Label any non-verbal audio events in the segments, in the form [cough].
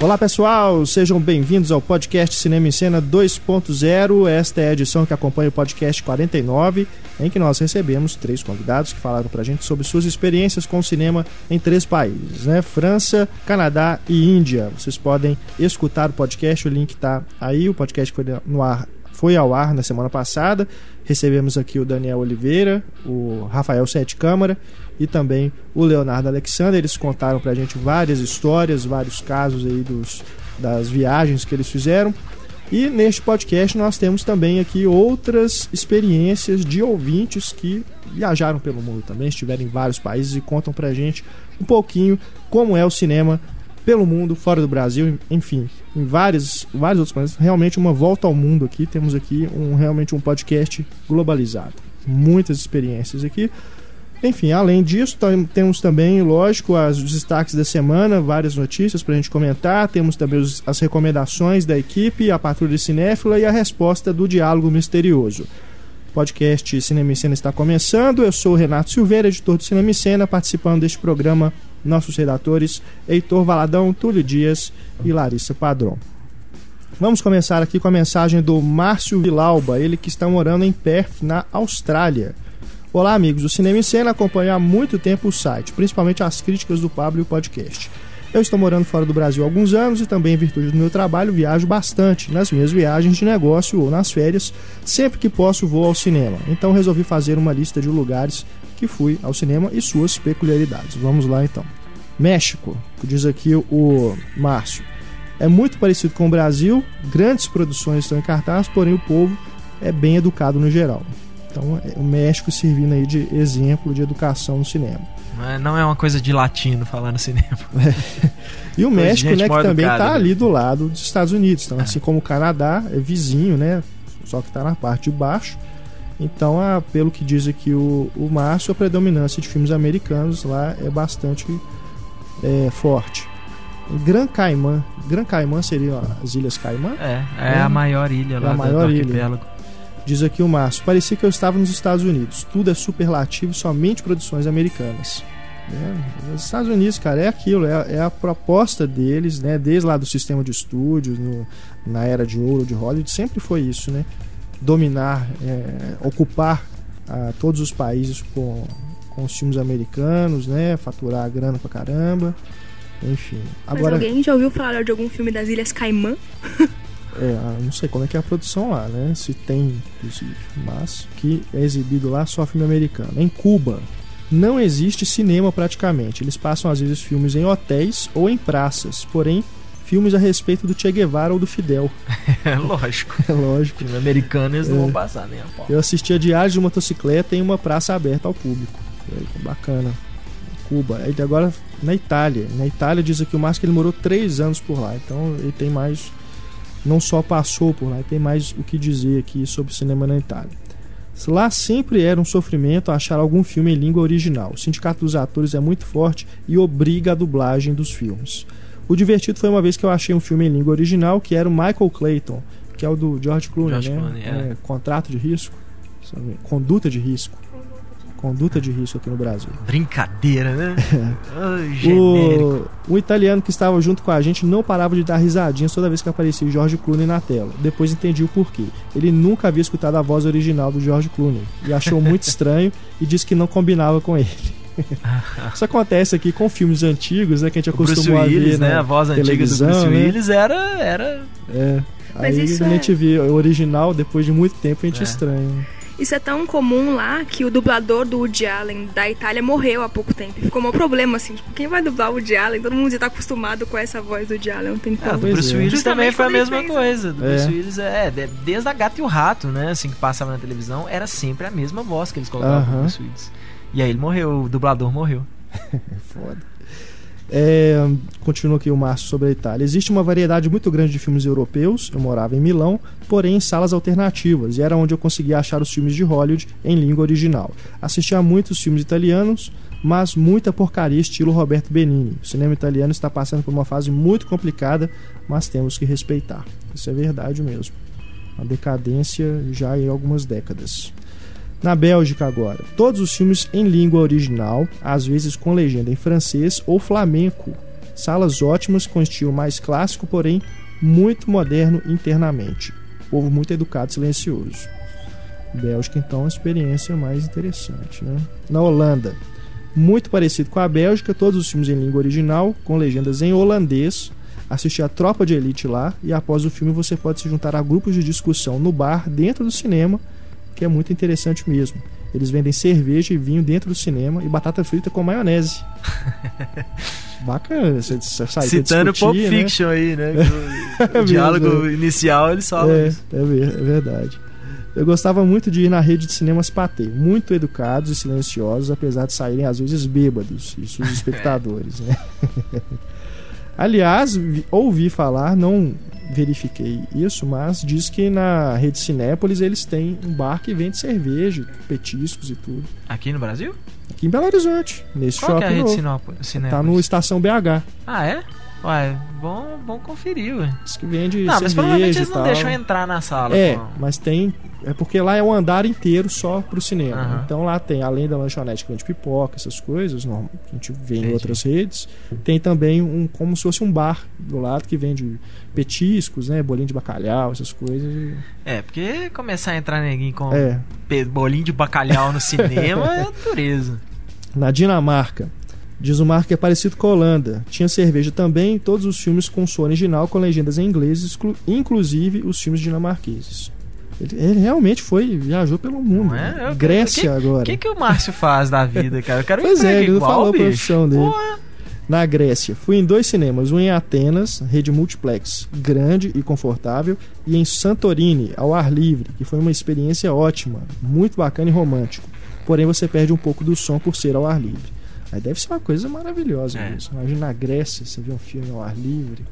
Olá pessoal, sejam bem-vindos ao podcast Cinema em Cena 2.0. Esta é a edição que acompanha o podcast 49, em que nós recebemos três convidados que falaram pra gente sobre suas experiências com o cinema em três países, né? França, Canadá e Índia. Vocês podem escutar o podcast, o link tá aí, o podcast foi no ar foi ao ar na semana passada. Recebemos aqui o Daniel Oliveira, o Rafael Sete Câmara e também o Leonardo Alexander. Eles contaram pra gente várias histórias, vários casos aí dos, das viagens que eles fizeram. E neste podcast nós temos também aqui outras experiências de ouvintes que viajaram pelo mundo também, estiveram em vários países e contam pra gente um pouquinho como é o cinema pelo mundo, fora do Brasil, enfim, em vários, vários outros países. Realmente uma volta ao mundo aqui. Temos aqui um, realmente um podcast globalizado. Muitas experiências aqui. Enfim, além disso, temos também, lógico, os destaques da semana, várias notícias para a gente comentar. Temos também as recomendações da equipe, a patrulha cinéfila e a resposta do diálogo misterioso. Podcast Cinema em Cena está começando. Eu sou o Renato Silveira, editor do Cinema em Cena, participando deste programa nossos redatores Heitor Valadão, Túlio Dias e Larissa Padrão. Vamos começar aqui com a mensagem do Márcio Vilauba, ele que está morando em Perth, na Austrália. Olá, amigos. O Cinema em Cena acompanha há muito tempo o site, principalmente as críticas do Pablo e o podcast. Eu estou morando fora do Brasil há alguns anos e também, em virtude do meu trabalho, viajo bastante nas minhas viagens de negócio ou nas férias. Sempre que posso, vou ao cinema. Então, resolvi fazer uma lista de lugares que fui ao cinema e suas peculiaridades. Vamos lá então. México, diz aqui o Márcio. É muito parecido com o Brasil, grandes produções estão em cartaz, porém o povo é bem educado no geral. Então, é o México servindo aí de exemplo de educação no cinema. Não é uma coisa de latino falar no cinema. e o México, né, que também está né? ali do lado dos Estados Unidos. Então, assim como o Canadá, é vizinho, né? Só que está na parte de baixo. Então, a, pelo que diz aqui o, o Márcio, a predominância de filmes americanos lá é bastante é, forte. Gran Caimã. Gran Caimã seria as Ilhas Caimã? É, é, é a maior ilha lá é a maior ilha. Diz aqui o Márcio. Parecia que eu estava nos Estados Unidos. Tudo é superlativo, somente produções americanas. É, os Estados Unidos, cara, é aquilo, é, é, a proposta deles, né? Desde lá do sistema de estúdios, no, na era de ouro de Hollywood, sempre foi isso, né? Dominar, é, ocupar a, todos os países com, com os filmes americanos, né? Faturar a grana pra caramba. Enfim. Agora, Mas alguém já ouviu falar de algum filme das Ilhas Caimã? [laughs] É, não sei como é que é a produção lá, né? Se tem, inclusive, mas que é exibido lá só filme americano. Em Cuba, não existe cinema praticamente. Eles passam às vezes filmes em hotéis ou em praças, porém filmes a respeito do Che Guevara ou do Fidel. É [laughs] lógico. É [laughs] lógico. Filme americano eles é. não vão passar nem a pau. Eu assisti a Diário de Motocicleta em uma praça aberta ao público. É, bacana. Cuba. Ele agora na Itália. Na Itália diz aqui o Márcio que ele morou três anos por lá. Então ele tem mais não só passou por lá, tem mais o que dizer aqui sobre cinema na Itália. Lá sempre era um sofrimento achar algum filme em língua original. O sindicato dos atores é muito forte e obriga a dublagem dos filmes. O divertido foi uma vez que eu achei um filme em língua original que era o Michael Clayton, que é o do George Clooney, George né? Clooney, é. É, contrato de risco, conduta de risco conduta de risco aqui no Brasil. Brincadeira, né? [laughs] oh, o, o, italiano que estava junto com a gente não parava de dar risadinhas toda vez que aparecia o George Clooney na tela. Depois entendi o porquê. Ele nunca havia escutado a voz original do George Clooney e achou muito [laughs] estranho e disse que não combinava com ele. [laughs] Isso acontece aqui com filmes antigos, né? Que a gente acostumou Willis, a ver. Né? A voz antiga do Bruce né? Willis era. era... É. Mas Aí a gente é... vê o original, depois de muito tempo, a gente é. estranha. Isso é tão comum lá que o dublador do Woody Allen da Itália morreu há pouco tempo. Ficou um problema, assim, tipo, quem vai dublar o Woody Allen? Todo mundo já tá acostumado com essa voz do Woody Allen, não tem como. Ah, o Bruce é. Willis também foi a mesma coisa. Do é. Bruce Willis, é, desde a Gata e o Rato, né, assim, que passava na televisão, era sempre a mesma voz que eles colocavam uh -huh. no Bruce Willis. E aí ele morreu, o dublador morreu. [laughs] Foda. É, continua aqui o Márcio sobre a Itália. Existe uma variedade muito grande de filmes europeus. Eu morava em Milão, porém em salas alternativas, e era onde eu conseguia achar os filmes de Hollywood em língua original. Assisti a muitos filmes italianos, mas muita porcaria estilo Roberto Benini. O cinema italiano está passando por uma fase muito complicada, mas temos que respeitar. Isso é verdade mesmo. Uma decadência já em algumas décadas. Na Bélgica agora, todos os filmes em língua original, às vezes com legenda em francês ou flamenco. Salas ótimas com estilo mais clássico, porém muito moderno internamente. Povo muito educado, silencioso. Bélgica, então, é uma experiência mais interessante. Né? Na Holanda, muito parecido com a Bélgica, todos os filmes em língua original, com legendas em holandês. Assistir a Tropa de Elite lá e após o filme você pode se juntar a grupos de discussão no bar dentro do cinema, que é muito interessante mesmo. Eles vendem cerveja e vinho dentro do cinema e batata frita com maionese. [laughs] Bacana, você, você sai Citando discutir, Pulp né? Fiction aí, né? [laughs] O, o diálogo é. inicial eles falam é, isso. É, é verdade. Eu gostava muito de ir na rede de cinemas Patê, muito educados e silenciosos, apesar de saírem às vezes bêbados, isso os [laughs] espectadores, né? Aliás, ouvi falar, não verifiquei isso, mas diz que na rede Cinépolis eles têm um bar que vende cerveja, petiscos e tudo. Aqui no Brasil? Aqui em Belo Horizonte, nesse Qual shopping. Que é a rede Cinépolis? Tá no Estação BH. Ah, é? Ué, bom, bom conferir, ué. Diz que vende Não, mas provavelmente eles não deixam entrar na sala. É, mas tem é porque lá é um andar inteiro só pro cinema. Uhum. Então lá tem, além da lanchonete que vende pipoca, essas coisas, que a gente vê em outras redes, tem também um como se fosse um bar do lado que vende petiscos, né? Bolinho de bacalhau, essas coisas. É, porque começar a entrar neguinho com é. bolinho de bacalhau no cinema [laughs] é dureza. Na Dinamarca, Diz o Marco que é parecido com a Holanda. Tinha cerveja também, todos os filmes com som original com legendas em inglês, inclusive os filmes dinamarqueses. Ele, ele, realmente foi, viajou pelo mundo. É? Grécia que, agora. O que, que o Márcio faz da vida, cara? Eu quero [laughs] pois é, ele não falou bicho. a profissão dele. Porra. Na Grécia, fui em dois cinemas, um em Atenas, rede multiplex, grande e confortável, e em Santorini, ao ar livre, que foi uma experiência ótima, muito bacana e romântico. Porém, você perde um pouco do som por ser ao ar livre. Aí deve ser uma coisa maravilhosa é. mesmo. Imagina na Grécia, você vê um filme ao ar livre,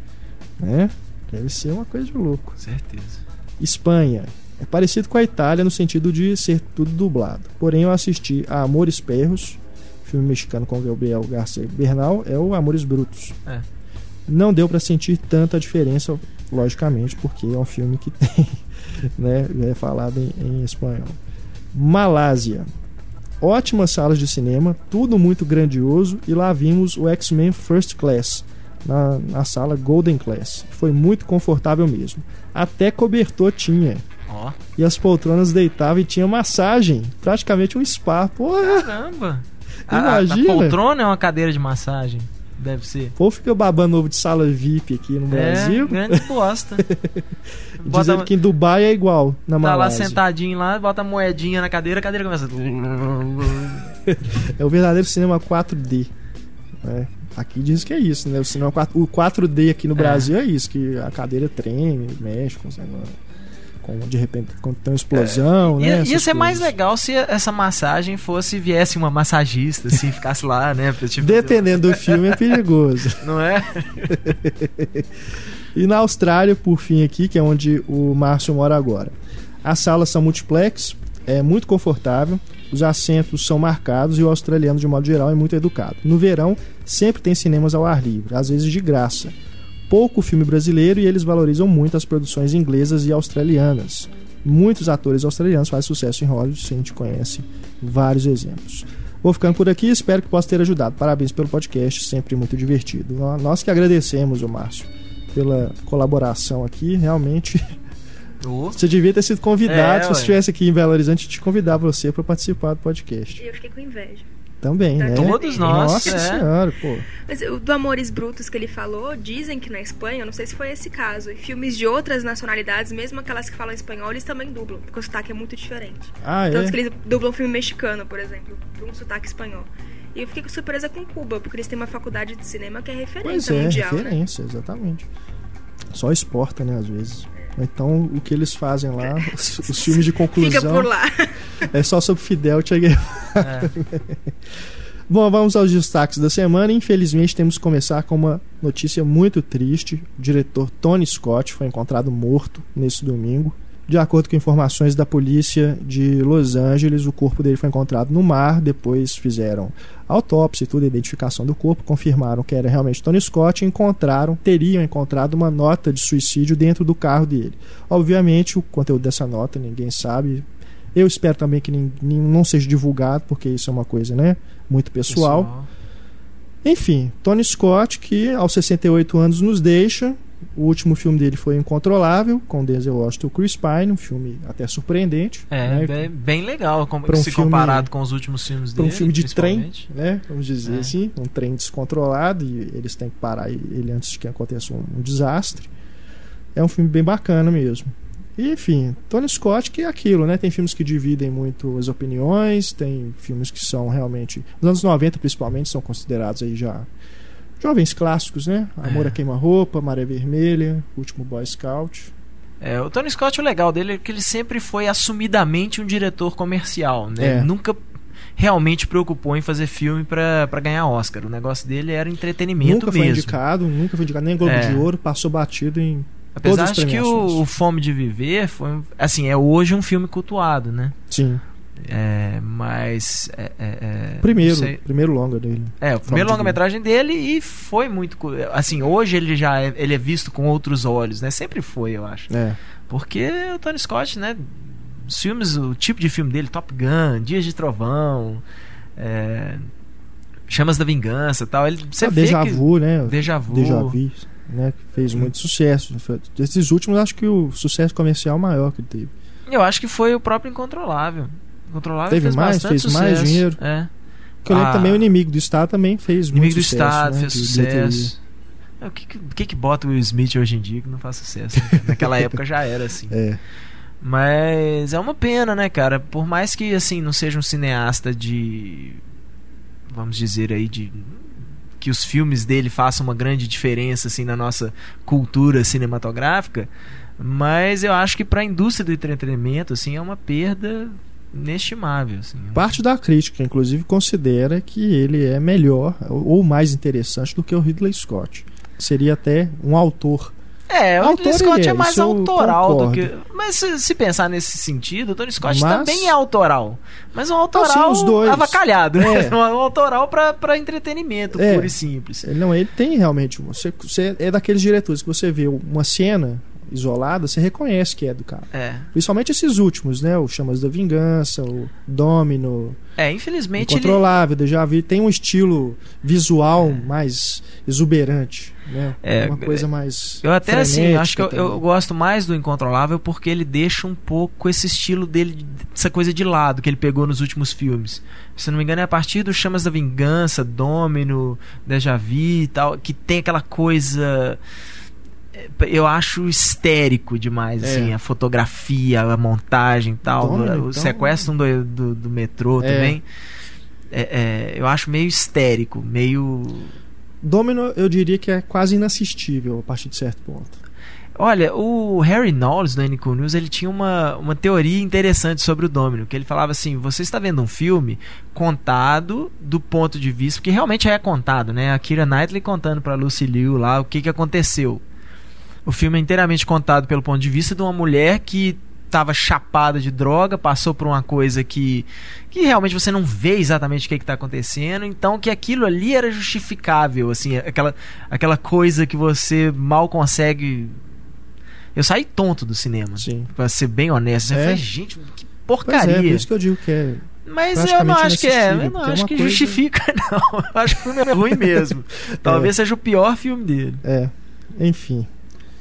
né? Deve ser uma coisa de louco. Certeza. Espanha, é parecido com a Itália no sentido de ser tudo dublado. Porém, eu assisti a Amores Perros, filme mexicano com Gabriel Garcia Bernal, é o Amores Brutos. É. Não deu para sentir tanta diferença, logicamente, porque é um filme que [laughs] tem, né, é falado em, em espanhol. Malásia. Ótimas salas de cinema, tudo muito grandioso, e lá vimos o X-Men First Class, na, na sala Golden Class. Foi muito confortável mesmo. Até cobertor tinha. Oh. E as poltronas deitavam e tinha massagem. Praticamente um spa. Porra! Caramba! Imagina. [laughs] A, a poltrona é uma cadeira de massagem. Deve ser. Pô, fica babando ovo de sala VIP aqui no é, Brasil. grande bosta. [laughs] Dizendo que em Dubai é igual, na Tá lá sentadinho lá, bota moedinha na cadeira, a cadeira começa... [laughs] é o verdadeiro cinema 4D. É. Aqui diz que é isso, né? O cinema 4, o 4D aqui no é. Brasil é isso, que a cadeira treme, mexe com de repente quando tem uma explosão, é. né? Ia, ia ser mais legal se essa massagem fosse viesse uma massagista, assim, ficasse lá, né? Tipo, Dependendo do filme é perigoso. Não é? [laughs] e na Austrália, por fim aqui, que é onde o Márcio mora agora. As salas são multiplex, é muito confortável, os assentos são marcados e o australiano, de modo geral, é muito educado. No verão, sempre tem cinemas ao ar livre, às vezes de graça pouco filme brasileiro e eles valorizam muito as produções inglesas e australianas. Muitos atores australianos fazem sucesso em Hollywood, a gente conhece vários exemplos. Vou ficando por aqui, espero que possa ter ajudado. Parabéns pelo podcast, sempre muito divertido. Nós que agradecemos, o Márcio, pela colaboração aqui, realmente. Oh. Você devia ter sido convidado, é, se você estivesse aqui em Belo Horizonte, te convidar você para participar do podcast. Eu fiquei com inveja. Também, né? Todos nós. Nossa é. senhora, pô. Mas o do Amores Brutos que ele falou, dizem que na Espanha, não sei se foi esse caso, e filmes de outras nacionalidades, mesmo aquelas que falam espanhol, eles também dublam, porque o sotaque é muito diferente. Ah, Tanto é? que eles dublam filme mexicano, por exemplo, com um sotaque espanhol. E eu fiquei surpresa com Cuba, porque eles têm uma faculdade de cinema que é referência pois é, mundial. Né? referência, né? exatamente. Só exporta, né, às vezes. Então, o que eles fazem lá, os, os filmes de conclusão. [laughs] Fica por lá. É só sobre Fidel Che Guevara. É. [laughs] Bom, vamos aos destaques da semana. Infelizmente, temos que começar com uma notícia muito triste. O diretor Tony Scott foi encontrado morto nesse domingo. De acordo com informações da polícia de Los Angeles, o corpo dele foi encontrado no mar. Depois fizeram autópsia e tudo, a identificação do corpo, confirmaram que era realmente Tony Scott e encontraram, teriam encontrado uma nota de suicídio dentro do carro dele. Obviamente, o conteúdo dessa nota ninguém sabe. Eu espero também que não seja divulgado, porque isso é uma coisa, né? muito pessoal. pessoal. Enfim, Tony Scott, que aos 68 anos nos deixa. O último filme dele foi Incontrolável, com Denzel Washington e Chris Pine, um filme até surpreendente. É, né? bem, bem legal, com, Pra um se filme- comparado com os últimos filmes dele. um filme de trem, né? Vamos dizer É. assim, um trem descontrolado e eles têm que parar ele antes de que aconteça um, um desastre. É um filme bem bacana mesmo. E, enfim, Tony Scott que é aquilo, né? Tem filmes que dividem muito as opiniões, tem filmes que são realmente, nos anos 90 principalmente, são considerados aí já jovens clássicos, né? Amor É. a Queima-Roupa, Maré Vermelha, Último Boy Scout. É, o Tony Scott, o legal dele é que ele sempre foi assumidamente um diretor comercial, né? É. Nunca realmente preocupou em fazer filme pra pra ganhar Oscar. O negócio dele era entretenimento nunca foi mesmo. indicado, nunca foi indicado nem Globo É. de Ouro, passou batido em Apesar de que o, o Fome de Viver foi, assim, é hoje um filme cultuado, né? Sim, É, mas é, é, é, primeiro, primeiro longa dele. É, o primeiro longa-metragem dele e foi muito. Assim, hoje ele já é, ele é visto com outros olhos, né? Sempre foi, eu acho. É. Porque o Tony Scott, né? Os filmes, o tipo de filme dele, Top Gun, Dias de Trovão, é, Chamas da Vingança e tal. Ele, você Ah, vê que, Vu, né? Deja Vu. Deja Vu, né? Que fez muito sucesso. Desses últimos, acho que o sucesso comercial maior que ele teve. Eu acho que foi o próprio Incontrolável. Incontrolável Teve fez mais? Fez mais sucesso. dinheiro? É. Porque eu lembro Ah. também o Inimigo do Estado também fez Inimigo muito do sucesso. Estado né? fez sucesso. É, O que, que que bota o Will Smith hoje em dia que não faz sucesso? né? [laughs] Naquela época já era assim. É. Mas é uma pena, né, cara? Por mais que assim não seja um cineasta de vamos dizer aí de que os filmes dele façam uma grande diferença assim na nossa cultura cinematográfica, mas eu acho que para a indústria do entretenimento assim é uma perda inestimável, assim. Parte da crítica, inclusive, considera que ele é melhor ou mais interessante do que o Ridley Scott. Seria até um autor. É, o Autor Tony Scott é é, mais autoral do concordo. que. Mas se, se pensar nesse sentido, o Tony Scott Mas- também é autoral. Mas um autoral sim, os dois. avacalhado, né? É. [laughs] Um autoral pra entretenimento, É. puro e simples. Ele não, ele tem realmente. Você, você é daqueles diretores que você vê uma cena isolada, você reconhece que é do cara. É. Principalmente esses últimos, né? O Chamas da Vingança, o Domino, É, infelizmente ele. Incontrolável, Deja Vu. Tem um estilo visual mais exuberante, né? É, uma coisa mais. Eu até assim, acho que eu, eu gosto mais do Incontrolável porque ele deixa um pouco esse estilo dele, essa coisa de lado que ele pegou nos últimos filmes. Se não me engano, é a partir do Chamas da Vingança, Domino, Deja Vu e tal, que tem aquela coisa. Eu acho histérico demais, É. assim, a fotografia, a montagem e tal. O então- sequestro do, do, do metrô É. também. É, é, eu acho meio histérico, meio. Domino, eu diria que é quase inassistível a partir de certo ponto. Olha, o Harry Knowles do NQ News ele tinha uma, uma teoria interessante sobre o Domino, que ele falava assim: você está vendo um filme contado do ponto de vista, porque realmente é contado, né? A Kira Knightley contando para Lucy Liu lá o que, que aconteceu. O filme é inteiramente contado pelo ponto de vista de uma mulher que estava chapada de droga, passou por uma coisa que, que realmente você não vê exatamente o que está acontecendo, então que aquilo ali era justificável, assim, aquela, aquela coisa que você mal consegue. Eu saí tonto do cinema, Sim. pra ser bem honesto. Eu É. falei, gente, que Pois é, por porcaria. isso que eu digo que é. Mas eu não acho que é, eu não é acho que coisa- justifica, [laughs] não. Eu acho que o filme é ruim mesmo. [laughs] Talvez seja o pior filme dele. É. Enfim.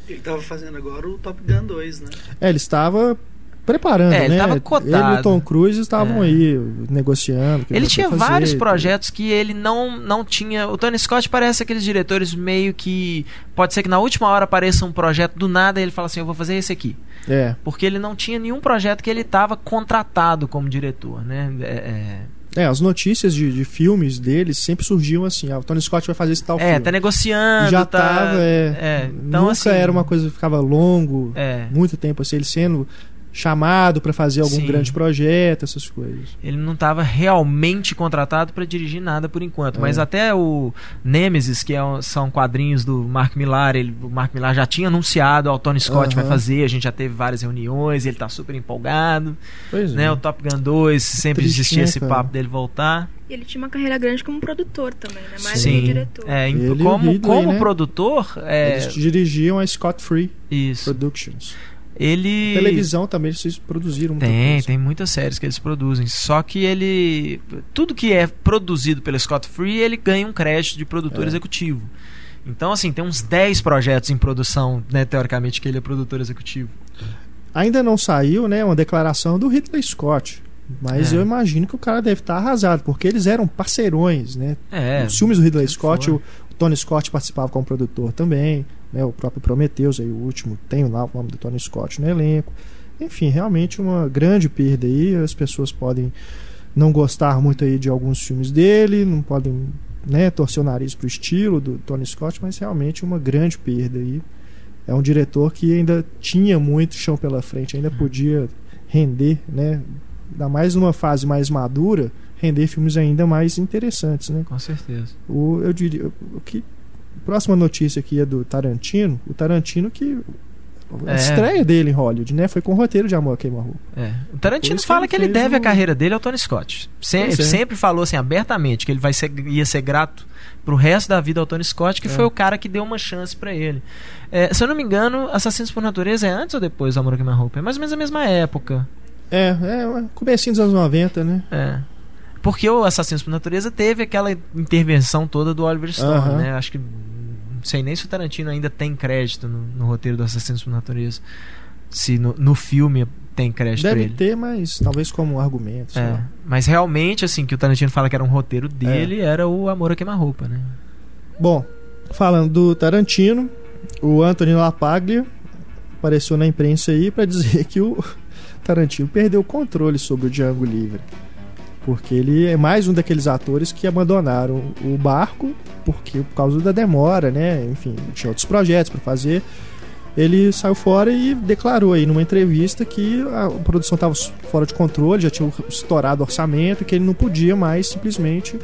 Ele tava fazendo agora o Top Gun 2, né? É, ele estava preparando, É, ele né? tava cotado. Ele e o Tom Cruise estavam É. aí negociando. Ele tinha fazer vários projetos que ele não, não tinha. O Tony Scott parece aqueles diretores meio que. Pode ser que na última hora apareça um projeto do nada e ele fala assim: Eu vou fazer esse aqui. É. Porque ele não tinha nenhum projeto que ele estava contratado como diretor, né? É, É, as notícias de, de filmes deles sempre surgiam assim: ah, o Tony Scott vai fazer esse tal é, é filme. tá negociando. Já tá, tava, é. é, então, Nunca assim, era uma coisa que ficava longo, É. muito tempo assim, ele sendo chamado para fazer algum Sim. grande projeto, essas coisas. Ele não estava realmente contratado para dirigir nada por enquanto. É. Mas até o Nemesis, que é são quadrinhos do Mark Millar, ele, o Mark Millar já tinha anunciado, o Tony Scott Aham. vai fazer, a gente já teve várias reuniões, ele tá super empolgado. Pois Né? é. O Top Gun 2, sempre Triste, existia né, esse cara? papo dele voltar. E ele tinha uma carreira grande como produtor também, né? Mais Sim. que diretor. É, Ele como, Ridley, como né? produtor, é, Eles dirigiam a Scott Free isso. Productions. Ele Televisão também vocês produziram tem, coisa. tem muitas séries que eles produzem. Só que ele. Tudo que é produzido pelo Scott Free, ele ganha um crédito de produtor É. executivo. Então, assim, tem uns 10 projetos em produção, né, teoricamente, que ele é produtor executivo. Ainda não saiu, né, uma declaração do Ridley Scott. Mas É. eu imagino que o cara deve estar arrasado, porque eles eram parceirões, né? É. Os filmes do Ridley Scott, o Tony Scott participava como produtor também, né? O próprio Prometheus, aí o último, tem lá o nome do Tony Scott no elenco. Enfim, realmente uma grande perda aí. As pessoas podem não gostar muito aí de alguns filmes dele, não podem, né, torcer o nariz pro estilo do Tony Scott, mas realmente uma grande perda aí. É um diretor que ainda tinha muito chão pela frente, ainda podia render, né? Ainda mais numa fase mais madura, render filmes ainda mais interessantes, né? Com certeza. O, eu diria o que próxima notícia aqui é do Tarantino. O Tarantino que a É. estreia dele em Hollywood, né? Foi com o roteiro de Amor a Queima-Roupa. É. O Tarantino isso que fala ele que ele deve a o- carreira dele ao Tony Scott. Se- Pois é. Sempre falou assim abertamente que ele vai ser, ia ser grato pro resto da vida ao Tony Scott, que É. foi o cara que deu uma chance pra ele. É, se eu não me engano, Assassinos por Natureza é antes ou depois do Amor a Queima-Roupa? É mais ou menos a mesma época. É, é, comecinho dos anos 90, né? É. Porque o Assassinos por Natureza teve aquela intervenção toda do Oliver Stone, Aham. né? Acho que. Não sei nem se o Tarantino ainda tem crédito no, no roteiro do Assassinos por Natureza. Se no, no filme tem crédito Deve ele. ter, mas talvez como argumento. É, mas realmente, assim, que o Tarantino fala que era um roteiro dele, era o Amor a Queima-Roupa, né? Bom, falando do Tarantino, o Anthony LaPaglia apareceu na imprensa aí para dizer [laughs] que o Tarantino perdeu o controle sobre o Django Livre. Porque ele é mais um daqueles atores que abandonaram o barco porque por causa da demora, né? Enfim, tinha outros projetos para fazer. Ele saiu fora e declarou aí numa entrevista que a produção estava fora de controle, já tinha estourado o orçamento, que ele não podia mais simplesmente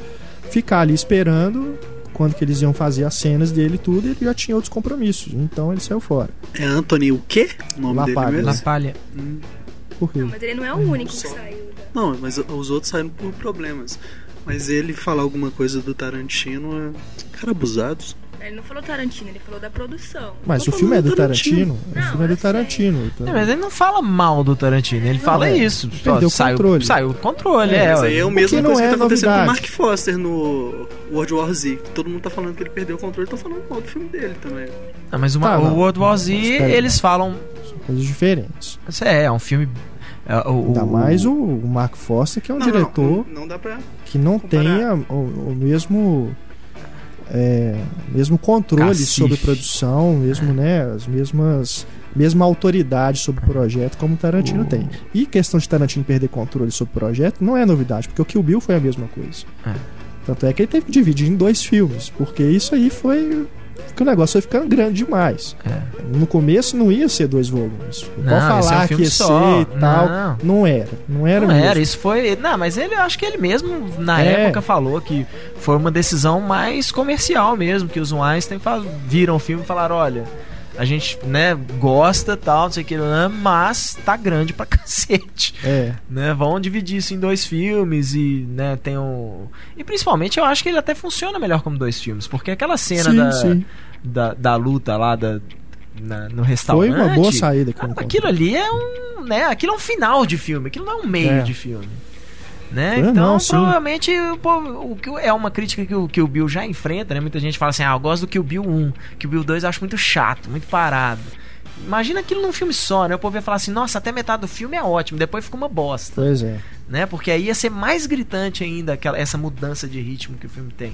ficar ali esperando quando que eles iam fazer as cenas dele e tudo, ele já tinha outros compromissos. Então ele saiu fora. É Anthony o quê? O nome dele Na mesmo? palha. Hum, Por quê? Não, mas ele não é o único que Só. saiu. da- Não, mas os outros saíram por problemas. Mas ele falar alguma coisa do Tarantino é. Cara, abusados. Ele não falou Tarantino, ele falou da produção. Mas Tô o filme é do do Tarantino. Tarantino. O Não, filme é do. Tarantino. Então- Não, mas ele não fala mal do Tarantino, ele Não, fala é, isso. perdeu o saiu, controle. Saiu o controle, É, é. Mas aí é mesma não coisa é que tá acontecendo com o novidade. Mark Foster no World War Z. Todo mundo tá falando que ele perdeu o controle, tá falando mal do filme dele também. Não, mas uma- Tá, o. World War Z, eles falam. São coisas diferentes. É, é um filme. É, o, Ainda o- mais o, o Mark Foster, que é um Não, diretor Não, não dá pra. que não comparar. tem a- o, o mesmo é, mesmo controle Cacife. sobre produção, mesmo né, as mesmas mesma autoridade sobre o projeto como o Tarantino O- tem. E questão de Tarantino perder controle sobre o projeto não é novidade, porque o Kill Bill foi a mesma coisa. É. Tanto é que ele teve que dividir em dois filmes, porque isso aí foi que o negócio foi ficando grande demais. É. No começo não ia ser dois volumes. Não, Pode esse é um falar que ia só. ser e tal. Não. Não era. Não era Não mesmo. era, isso foi. Não, mas ele acho que ele mesmo na É. época falou que foi uma decisão mais comercial mesmo, que os Weinstein viram o filme e falaram, olha, a gente, né, gosta tal, não sei o que, né, mas tá grande pra [laughs] cacete. É. Né, vão dividir isso em dois filmes e, né, tem um. E principalmente eu acho que ele até funciona melhor como dois filmes, porque aquela cena sim, da, sim. Da, da luta lá da, na- no restaurante. Foi uma boa saída não Aquilo ali é um, né, aquilo é um final de filme, aquilo não é um meio É. de filme. Né? É, então, não, provavelmente, o o que é uma crítica que o, que o Bill já enfrenta, né? Muita gente fala assim: "Ah, eu gosto do Kill Bill 1, Kill Bill 2 eu acho muito chato, muito parado". Imagina aquilo num filme só, né? O povo ia falar assim: "Nossa, até metade do filme é ótimo, depois fica uma bosta", Pois é. né? Porque aí ia ser mais gritante ainda aquela essa mudança de ritmo que o filme tem.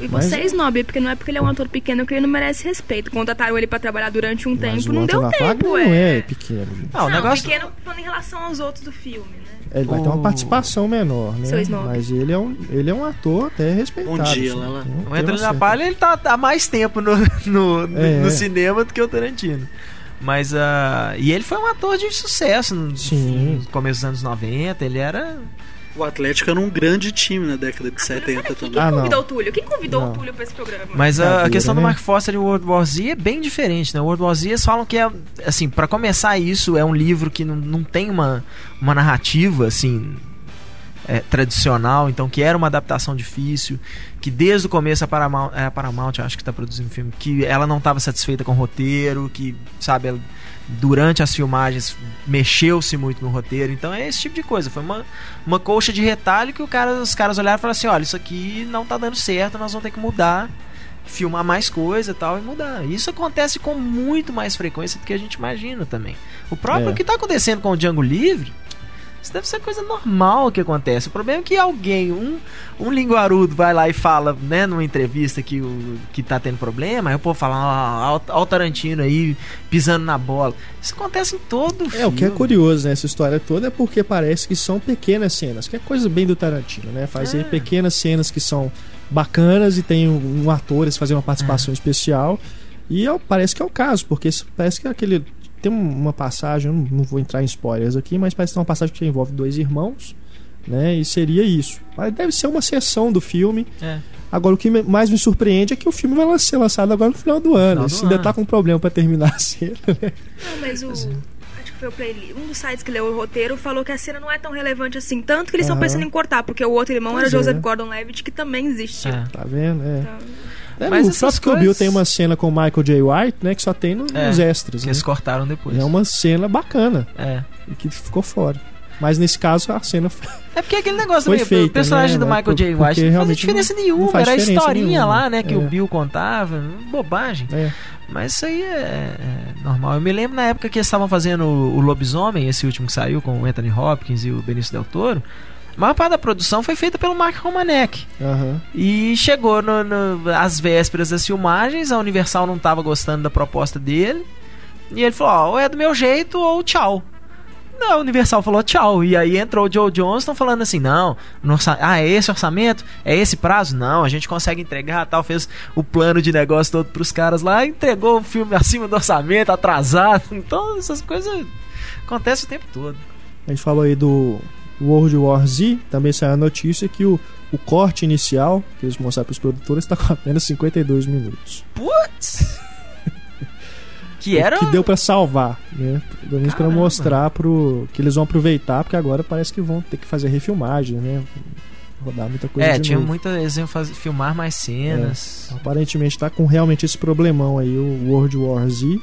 E Mas- você é snob, porque não é porque ele é um ator pequeno que ele não merece respeito. Contrataram ele pra trabalhar durante um Mas tempo, o não deu tempo, Lapaglia não é pequeno, gente. Ah, o não, negócio pequeno falando em relação aos outros do filme, né? Ele vai ter uma O- participação menor, né? Seu snob. Mas ele é um, ele é um ator até respeitado. Bom dia, assim, Lala. tem O Anthony Napalha, ele tá há mais tempo no, no, no- É. no cinema do que o Tarantino. Mas, ah, e ele foi um ator de sucesso no, Sim. no começo dos anos 90, ele era... O Atlético era um grande time na década de 70 Quem também. Ah, não. convidou o Túlio? Quem convidou Não. o Túlio pra esse programa? Mas a, a questão do né? Mark Foster e o World War Z é bem diferente, né? O World War Z eles falam que é, assim, para começar isso, é um livro que não, não tem uma, uma narrativa, assim... é, tradicional, então que era uma adaptação difícil, que desde o começo a Paramount, é, a Paramount acho que está produzindo filme, que ela não estava satisfeita com o roteiro, que sabe ela, durante as filmagens mexeu-se muito no roteiro, então é esse tipo de coisa. Foi uma, uma colcha de retalho que o cara, os caras olharam e falaram assim: olha, isso aqui não tá dando certo, nós vamos ter que mudar, filmar mais coisa e tal e mudar. Isso acontece com muito mais frequência do que a gente imagina também. O próprio É. que tá acontecendo com o Django Livre. Isso deve ser coisa normal que acontece. O problema é que alguém, um, um linguarudo, vai lá e fala, né, numa entrevista que, o, que tá tendo problema, aí o povo fala, ó, ó, o Tarantino aí pisando na bola. Isso acontece em todo É, o que é curioso nessa história toda é porque parece que são pequenas cenas, que é coisa bem do Tarantino, né? Fazer É. pequenas cenas que são bacanas e tem um, um ator, fazem uma participação especial. E é o- parece que é o caso, porque parece que é aquele. Tem um- uma passagem, não, não vou entrar em spoilers aqui, mas parece que tem uma passagem que envolve dois irmãos, né? E seria isso. Mas deve ser uma sessão do filme. É. Agora, o que mais me surpreende é que o filme vai ser lançado agora no final do ano. Final do Isso ainda ano. tá com problema pra terminar a cena. né? Não, mas o. Acho que foi o Playli- Um dos sites que leu o roteiro falou que a cena não é tão relevante assim. Tanto que eles estão pensando em cortar, porque o outro irmão Pois era Joseph é. Gordon Levitt, que também existe. É. Tá vendo? É. Então, É, Mas o próprio Kill Bill coisas- tem uma cena com o Michael J. White, né? Que só tem no- É, nos extras. Que Né? eles cortaram depois. É uma cena bacana É. e que ficou fora. Mas nesse caso a cena foi. [laughs] É porque aquele negócio Foi também, feita, o personagem né? do Michael J. White não fazia diferença não- nenhuma, não faz era a historinha nenhuma. lá, né, que É. o Bill contava, bobagem. É. Mas isso aí é, é normal. Eu me lembro na época que eles estavam fazendo o, o Lobisomem, esse último que saiu com o Anthony Hopkins e o Benício Del Toro. A maior parte da produção foi feita pelo Mark Romanek. Aham. E chegou no, no- às vésperas das filmagens, a Universal não estava gostando da proposta dele. E ele falou: ó, ou é do meu jeito ou tchau. Não, a Universal falou tchau. E aí entrou o Joe Johnston falando assim: não, orça- ah, é esse orçamento? É esse prazo? Não, a gente consegue entregar tal. Fez o plano de negócio todo pros caras lá, entregou o filme acima do orçamento, atrasado. [laughs] Então essas coisas acontecem o tempo todo. A gente falou aí do World War Z, também saiu a notícia que o, o corte inicial que eles mostraram pros produtores está com apenas 52 minutos. Putz! [laughs] que era. Que deu pra salvar, né? Pelo menos Caramba. mostrar pro que eles vão aproveitar, porque agora parece que vão ter que fazer refilmagem, né? Rodar muita coisa É, tinha novo. muita. Eles iam fazer, filmar mais cenas. Aparentemente tá com realmente esse problemão aí, o World War Z.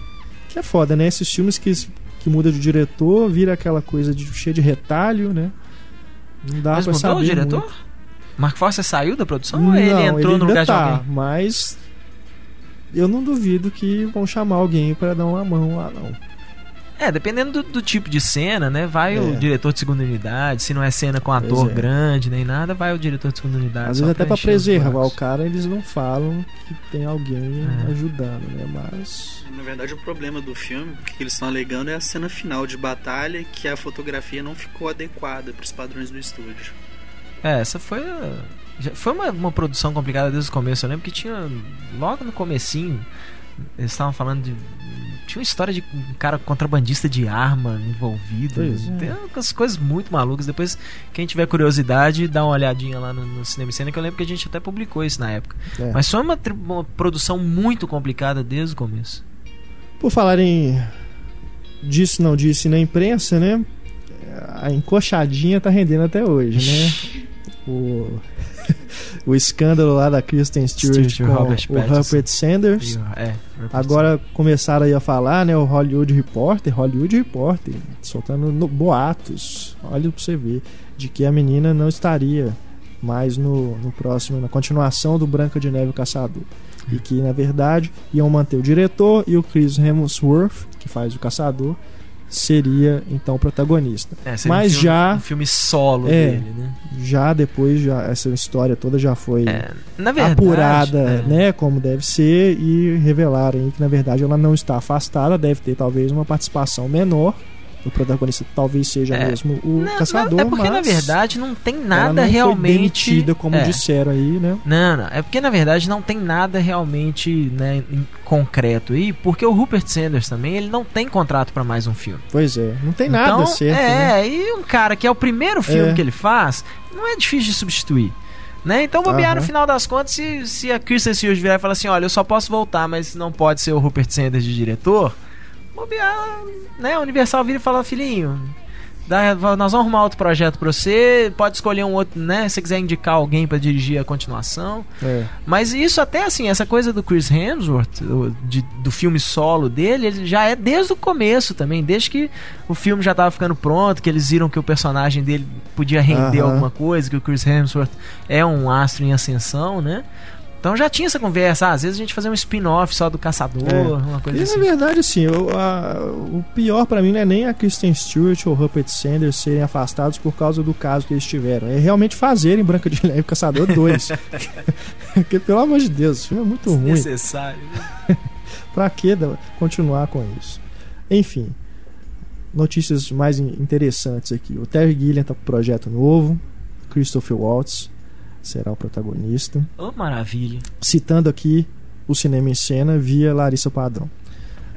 Que é foda, né? Esses filmes que, que muda de diretor, vira aquela coisa de, cheia de retalho, né? Não dá Mas pra mudou saber. o diretor? muito. Mark Forster saiu da produção Não, ou ele entrou ainda no lugar tá, de alguém? Mas eu não duvido que vão chamar alguém pra dar uma mão lá, não. É, dependendo do, do tipo de cena, né? Vai É. o diretor de segunda unidade. Se não é cena com ator é. grande nem nada, vai o diretor de segunda unidade. Às vezes até os preservar o cara, eles não falam que tem alguém É. ajudando, né? Mas. Na verdade, o problema do filme, o que eles estão alegando é a cena final de batalha, que a fotografia não ficou adequada para os padrões do estúdio. É, essa foi. foi uma, uma produção complicada desde o começo. Eu lembro que tinha. Logo no comecinho. Eles estavam falando de. Tinha uma história de um cara contrabandista de arma envolvido. Pois é. Tem umas coisas muito malucas. Depois, quem tiver curiosidade, dá uma olhadinha lá no, no Cinema Cena, que eu lembro que a gente até publicou isso na época. É. Mas foi uma, uma produção muito complicada desde o começo. Por falar em disse não disse na imprensa, né? A encoxadinha tá rendendo até hoje, né? O, o escândalo lá da Kristen Stewart Stewart, com Robert o. Rupert Sanders. É, Agora começaram aí a falar, né? O Hollywood Reporter, Hollywood Reporter, soltando no- boatos. Olha pra você ver, de que a menina não estaria mais no, no próximo, na continuação do Branca de Neve o Caçador. E que, na verdade, iam manter o diretor e o Chris Hemsworth, que faz o Caçador, seria então o protagonista. É, seria Mas um filme, já- um filme solo É. dele, né? Já depois, já, essa história toda já foi É, verdade, apurada, é. né, como deve ser, e revelaram que na verdade ela não está afastada, deve ter talvez uma participação menor. O protagonista talvez seja É. mesmo o Não, caçador, não, é porque mas na verdade não tem ela nada não realmente foi demitida, como é. disseram aí, né? Não, não, é porque na verdade não tem nada realmente né, em concreto aí, porque o Rupert Sanders também ele não tem contrato pra mais um filme. Pois é, não tem nada então, certo, É, né? e um cara que é o primeiro filme É. que ele faz, não é difícil de substituir. Né? Então, bobear Aham. no final das contas, se, se a Kristen Stewart virar e falar assim: olha, eu só posso voltar, mas não pode ser o Rupert Sanders de diretor, bobear, né? Universal vira e fala: filhinho, Dá- nós vamos arrumar outro projeto pra você. Pode escolher um outro, né? Se você quiser indicar alguém pra dirigir a continuação. É. Mas isso até assim, essa coisa do Chris Hemsworth, o- de- do filme solo dele, ele já é desde o começo também, desde que o filme já tava ficando pronto, que eles viram que o personagem dele podia render Aham. alguma coisa, que o Chris Hemsworth é um astro em ascensão, né? Então já tinha essa conversa, ah, às vezes a gente fazer um spin-off só do caçador, É. uma coisa E assim. na verdade, assim, o, a- o pior pra mim não é nem a Kristen Stewart ou o Rupert Sanders serem afastados por causa do caso que eles tiveram. É realmente fazerem Branca de Neve e Caçador 2. [laughs] Porque, pelo amor de Deus, o filme é muito ruim. Desnecessário. [laughs] Pra que continuar com isso? Enfim, notícias mais in- interessantes aqui. O Terry Gilliam tá com projeto novo. Christopher Waltz será o protagonista. Ô, maravilha. Citando aqui o cinema em cena via Larissa Padrão.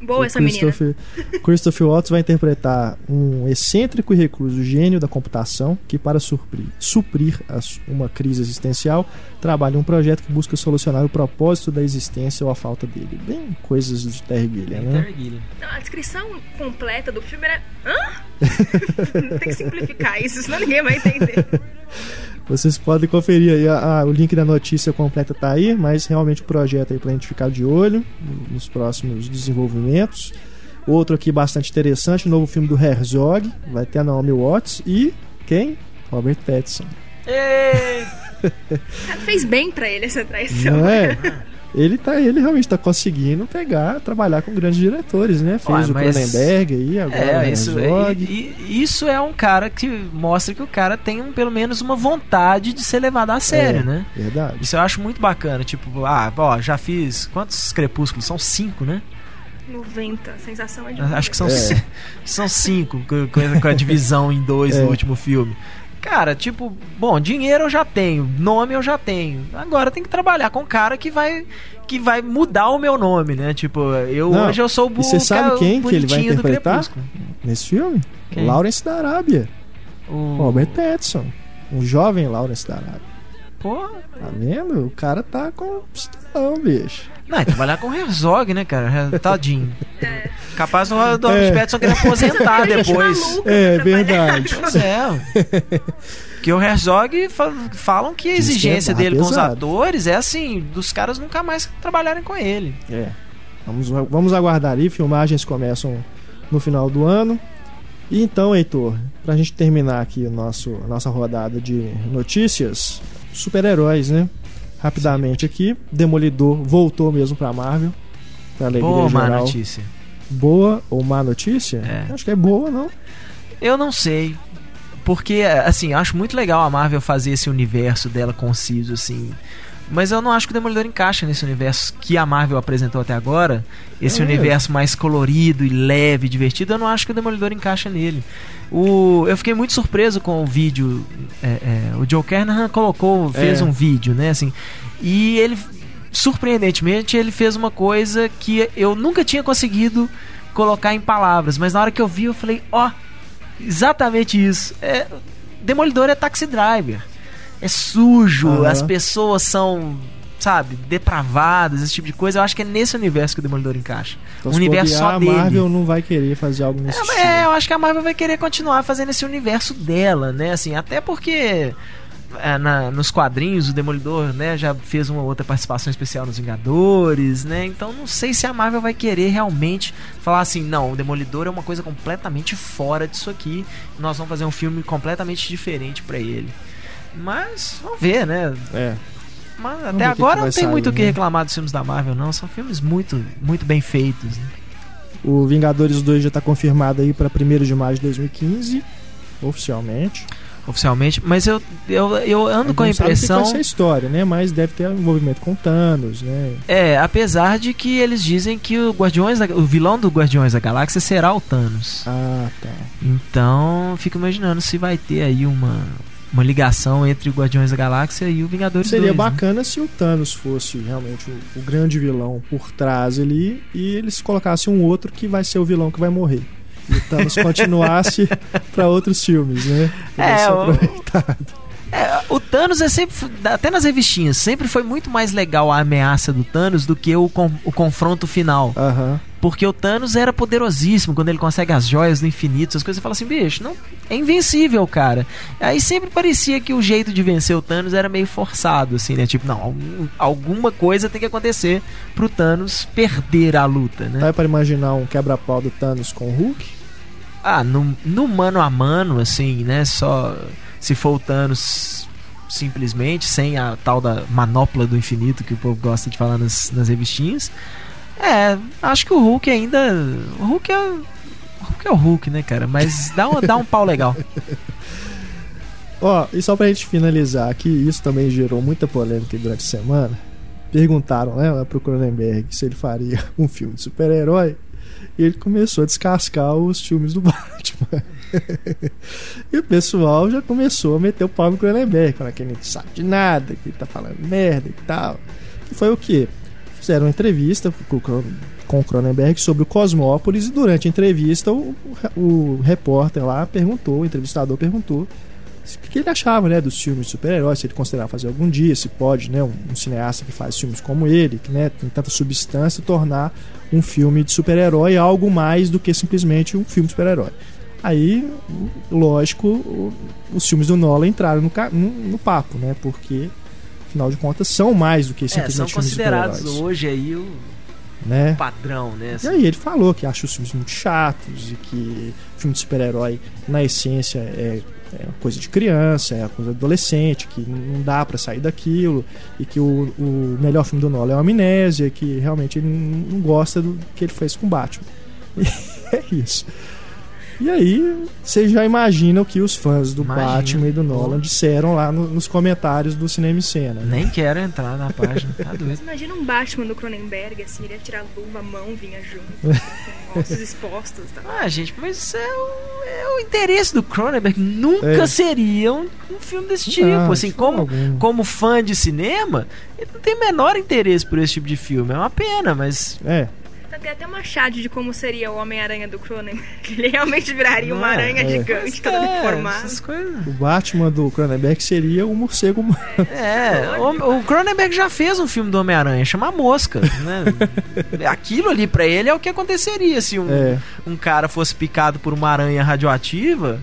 Boa O essa menina. Christopher, Christopher Waltz vai interpretar um excêntrico e recluso gênio da computação que, para suprir, suprir as- uma crise existencial, trabalha em um projeto que busca solucionar o propósito da existência ou a falta dele. Bem coisas de Terry Gilliam, né? Terry Gilliam. Não, a descrição completa do filme era. Hã? [laughs] Tem que simplificar isso, senão ninguém vai entender. [laughs] Vocês podem conferir aí, a- a- o link da notícia completa tá aí, mas realmente o projeto aí pra gente ficar de olho nos próximos desenvolvimentos. Outro aqui bastante interessante, o novo filme do Herzog, vai ter a Naomi Watts e quem? Robert Pattinson. [laughs] Fez bem pra ele essa traição. Não é? [laughs] Ele, tá, ele realmente tá conseguindo pegar, trabalhar com grandes diretores, né? Fez Ué, o Cronenberg aí, agora o É, isso, Herzog. e- e- isso é um cara que mostra que o cara tem um, pelo menos uma vontade de ser levado a sério, É. né? Verdade. Isso eu acho muito bacana. Tipo, ah, ó, já fiz. Quantos crepúsculos? São cinco, né? 90, a sensação é de. Acho que são, É. são cinco, com, com a- com a divisão em dois [laughs] É. no último filme. Cara, tipo, bom, dinheiro eu já tenho, nome eu já tenho. Agora tem que trabalhar com um cara que vai que vai mudar o meu nome, né? Tipo, eu Não, hoje eu sou o bu- você sabe quem que ele vai interpretar? Nesse filme, Quem? Lawrence da Arábia. O... Robert Pattinson. Um jovem Lawrence da Arábia. Pô, Tá vendo? O cara tá com pistolão, bicho. não, é trabalhar com o Herzog, né, cara? Tadinho. É. Capaz do Robert É. Pattinson querer aposentar depois. maluca É, trabalhar. verdade. Pois é. Porque o Herzog fa- falam que a Diz que é exigência dele com os atores é assim, dos caras nunca mais trabalharem com ele. É. Vamos, vamos aguardar aí. Filmagens começam no final do ano. E então, Heitor, pra gente terminar aqui o nosso, a nossa rodada de notícias, super-heróis, né? Rapidamente aqui, Demolidor voltou mesmo pra Marvel. Pra alegria Boa má geral. notícia. Boa ou má notícia? É. Acho que é boa, não? Eu não sei. Porque, assim, acho muito legal a Marvel fazer esse universo dela conciso, assim. Mas eu não acho que o Demolidor encaixa nesse universo que a Marvel apresentou até agora. Esse É. universo mais colorido e leve, divertido. Eu não acho que o Demolidor encaixa nele. O, eu fiquei muito surpreso com o vídeo. é, é, o Joe Kernahan colocou, fez É. um vídeo, né? Assim, e ele, surpreendentemente, ele fez uma coisa que eu nunca tinha conseguido colocar em palavras. Mas na hora que eu vi, eu falei: ó, exatamente isso. É, Demolidor é taxi driver. É sujo, Aham. as pessoas são, sabe, depravadas, esse tipo de coisa. Eu acho que é nesse universo que o Demolidor encaixa. Então, universo só a dele. Marvel não vai querer fazer algo nesse É, estilo. é, eu acho que a Marvel vai querer continuar fazendo esse universo dela, né? Assim, até porque é, na- nos quadrinhos o Demolidor, né, já fez uma outra participação especial nos Vingadores, né? Então não sei se a Marvel vai querer realmente falar assim, não, o Demolidor é uma coisa completamente fora disso aqui. Nós vamos fazer um filme completamente diferente pra ele. Mas vamos ver, né? É. Mas até que agora que não tem sair, muito o que né? reclamar dos filmes da Marvel, não. São filmes muito, muito bem feitos. Né? O Vingadores 2 já tá confirmado aí pra 1 de maio de 2015, oficialmente. oficialmente, mas eu, eu, eu ando com a não sabe que que impressão. vai ser história, né? Mas deve ter envolvimento com Thanos, né? É, apesar de que eles dizem que o Guardiões da- o vilão do Guardiões da Galáxia será o Thanos. Ah, tá. Então, fico imaginando se vai ter aí uma, uma ligação entre o Guardiões da Galáxia e o Vingadores Seria 2, né? bacana se o Thanos fosse realmente o, o grande vilão por trás ali e eles colocassem um outro que vai ser o vilão que vai morrer. E o Thanos [laughs] continuasse pra outros filmes, né? É, ser o- aproveitado. É, o Thanos é sempre, até nas revistinhas, sempre foi muito mais legal a ameaça do Thanos do que o, con- o confronto final. Aham. Porque o Thanos era poderosíssimo quando ele consegue as joias do infinito, as coisas. Você fala assim, bicho, não, é invencível, cara. Aí sempre parecia que o jeito de vencer o Thanos era meio forçado, assim, né? Tipo, não, alguma coisa tem que acontecer pro Thanos perder a luta, né? Dá para imaginar um quebra-pau do Thanos com o Hulk? Ah, no, no mano a mano, assim, né? Só se for o Thanos simplesmente, sem a tal da manopla do infinito que o povo gosta de falar nas, nas revistinhas. É, acho que o Hulk ainda. O Hulk é. O Hulk é o Hulk, né, cara? Mas dá um, dá um pau legal. [laughs] Ó, e só pra gente finalizar aqui, isso também gerou muita polêmica durante a semana. Perguntaram, né, pro Cronenberg se ele faria [laughs] um filme de super-herói. E ele começou a descascar os filmes do [laughs] Batman. e o pessoal já começou a meter o pau no Cronenberg, falando que ele não sabe de nada, que ele tá falando merda e tal. E foi o quê? Fizeram uma entrevista com o Cronenberg sobre o Cosmópolis e durante a entrevista o, o repórter lá perguntou, o entrevistador perguntou o que ele achava né, dos filmes de super-heróis, se ele considerava fazer algum dia, se pode, né, um, um, cineasta que faz filmes como ele, que né, tem tanta substância, tornar um filme de super-herói algo mais do que simplesmente um filme de super-herói. Aí, lógico, os filmes do Nolan entraram no, no, no, papo, né? Porque, afinal de contas, são mais do que simplesmente é, são considerados hoje aí o né? padrão, né? Assim. E aí ele falou que acha os filmes muito chatos e que filme de super-herói, na essência, é é coisa de criança, é coisa de adolescente, que não dá para sair daquilo, e que o, o melhor filme do Nolan é o Amnésia, que realmente ele não gosta do que ele fez com Batman. [laughs] E é isso. E aí, você já imagina o que os fãs do imagina. Batman e do Nolan disseram lá no, nos comentários do Cinema e Cena. Né? Nem quero entrar na página, tá doido. Imagina um Batman do Cronenberg, assim, ele ia tirar a luva, a mão vinha junto, com [laughs] ossos expostos. Tá? Ah, gente, mas é o, é o interesse do Cronenberg. Nunca é. seria um, um, filme desse tipo. Ah, assim, como, como fã de cinema, ele não tem o menor interesse por esse tipo de filme. É uma pena, mas. É tem até uma chat de como seria o Homem-Aranha do Cronenberg. [laughs] Ele realmente viraria uma é, aranha é. gigante, toda é, deformada. O Batman do Cronenberg seria o morcego humano. É, o, o Cronenberg já fez um filme do Homem-Aranha, chama Mosca. Né? [laughs] Aquilo ali para ele é o que aconteceria se um, é. um cara fosse picado por uma aranha radioativa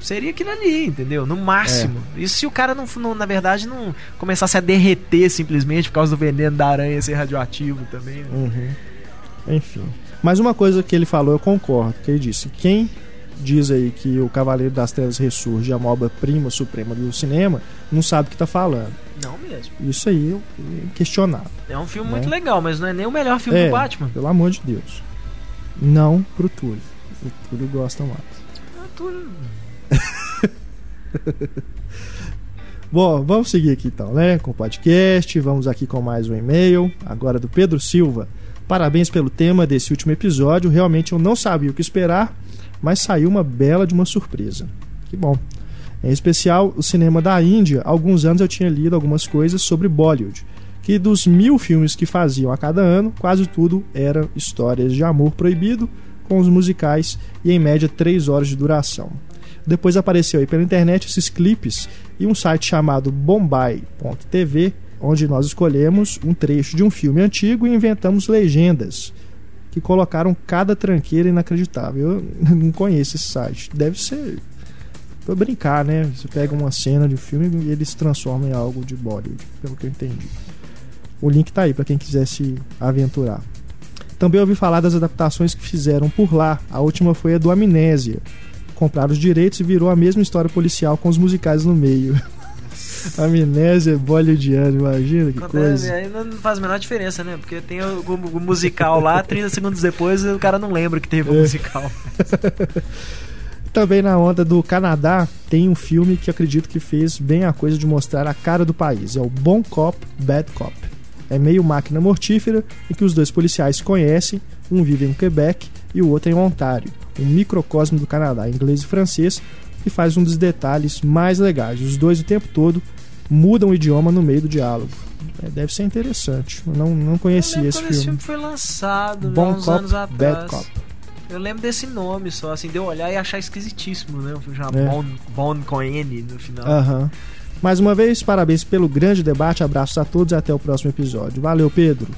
seria aquilo ali, entendeu? No máximo. É. Isso se o cara não, não, na verdade, não começasse a derreter simplesmente por causa do veneno da aranha ser radioativo também. Né? Uhum. Enfim. Mas uma coisa que ele falou, eu concordo, que ele disse: quem diz aí que o Cavaleiro das Trevas ressurge a obra-prima suprema do cinema, não sabe o que está falando. Não mesmo. Isso aí é questionável. É um filme né? muito legal, mas não é nem o melhor filme é, do Batman. Pelo amor de Deus. Não pro Túlio. O Túlio gosta mais. Ah, Túlio. [laughs] Bom, vamos seguir aqui então, né? Com o podcast. Vamos aqui com mais um e-mail. Agora do Pedro Silva. Parabéns pelo tema desse último episódio. Realmente eu não sabia o que esperar, mas saiu uma bela de uma surpresa. Que bom. Em especial, o cinema da Índia. Alguns anos eu tinha lido algumas coisas sobre Bollywood, que dos mil filmes que faziam a cada ano, quase tudo eram histórias de amor proibido, com os musicais e em média três horas de duração. Depois apareceu aí pela internet esses clipes e um site chamado Bombay.tv onde nós escolhemos um trecho de um filme antigo e inventamos legendas que colocaram cada tranqueira inacreditável. Eu [laughs] não conheço esse site. Deve ser para brincar, né? Você pega uma cena de um filme e eles transformam em algo de Bollywood, pelo que eu entendi. O link tá aí para quem quiser se aventurar. Também ouvi falar das adaptações que fizeram por lá. A última foi a do Amnésia. Compraram os direitos e virou a mesma história policial com os musicais no meio. [laughs] Amnésia bollywoodiana, imagina que coisa. Aí não faz a menor diferença, né? Porque tem o, o, musical lá, 30 segundos depois o cara não lembra que teve o é. musical. [laughs] Também na onda do Canadá tem um filme que acredito que fez bem a coisa de mostrar a cara do país. É o Bon Cop, Bad Cop. É meio máquina mortífera em que os dois policiais se conhecem, um vive em Quebec e o outro em Ontário, um microcosmo do Canadá, inglês e francês, e faz um dos detalhes mais legais. Os dois o tempo todo mudam o idioma no meio do diálogo. É, deve ser interessante. Eu não, não conhecia esse filme. Esse filme foi lançado Bom uns Cop, anos atrás. Bad Cop. Eu lembro desse nome só, assim, de eu olhar e achar esquisitíssimo, né? Já é. Bond, Bond com N no final. Uhum. Mais uma vez, parabéns pelo grande debate, abraços a todos e até o próximo episódio. Valeu, Pedro.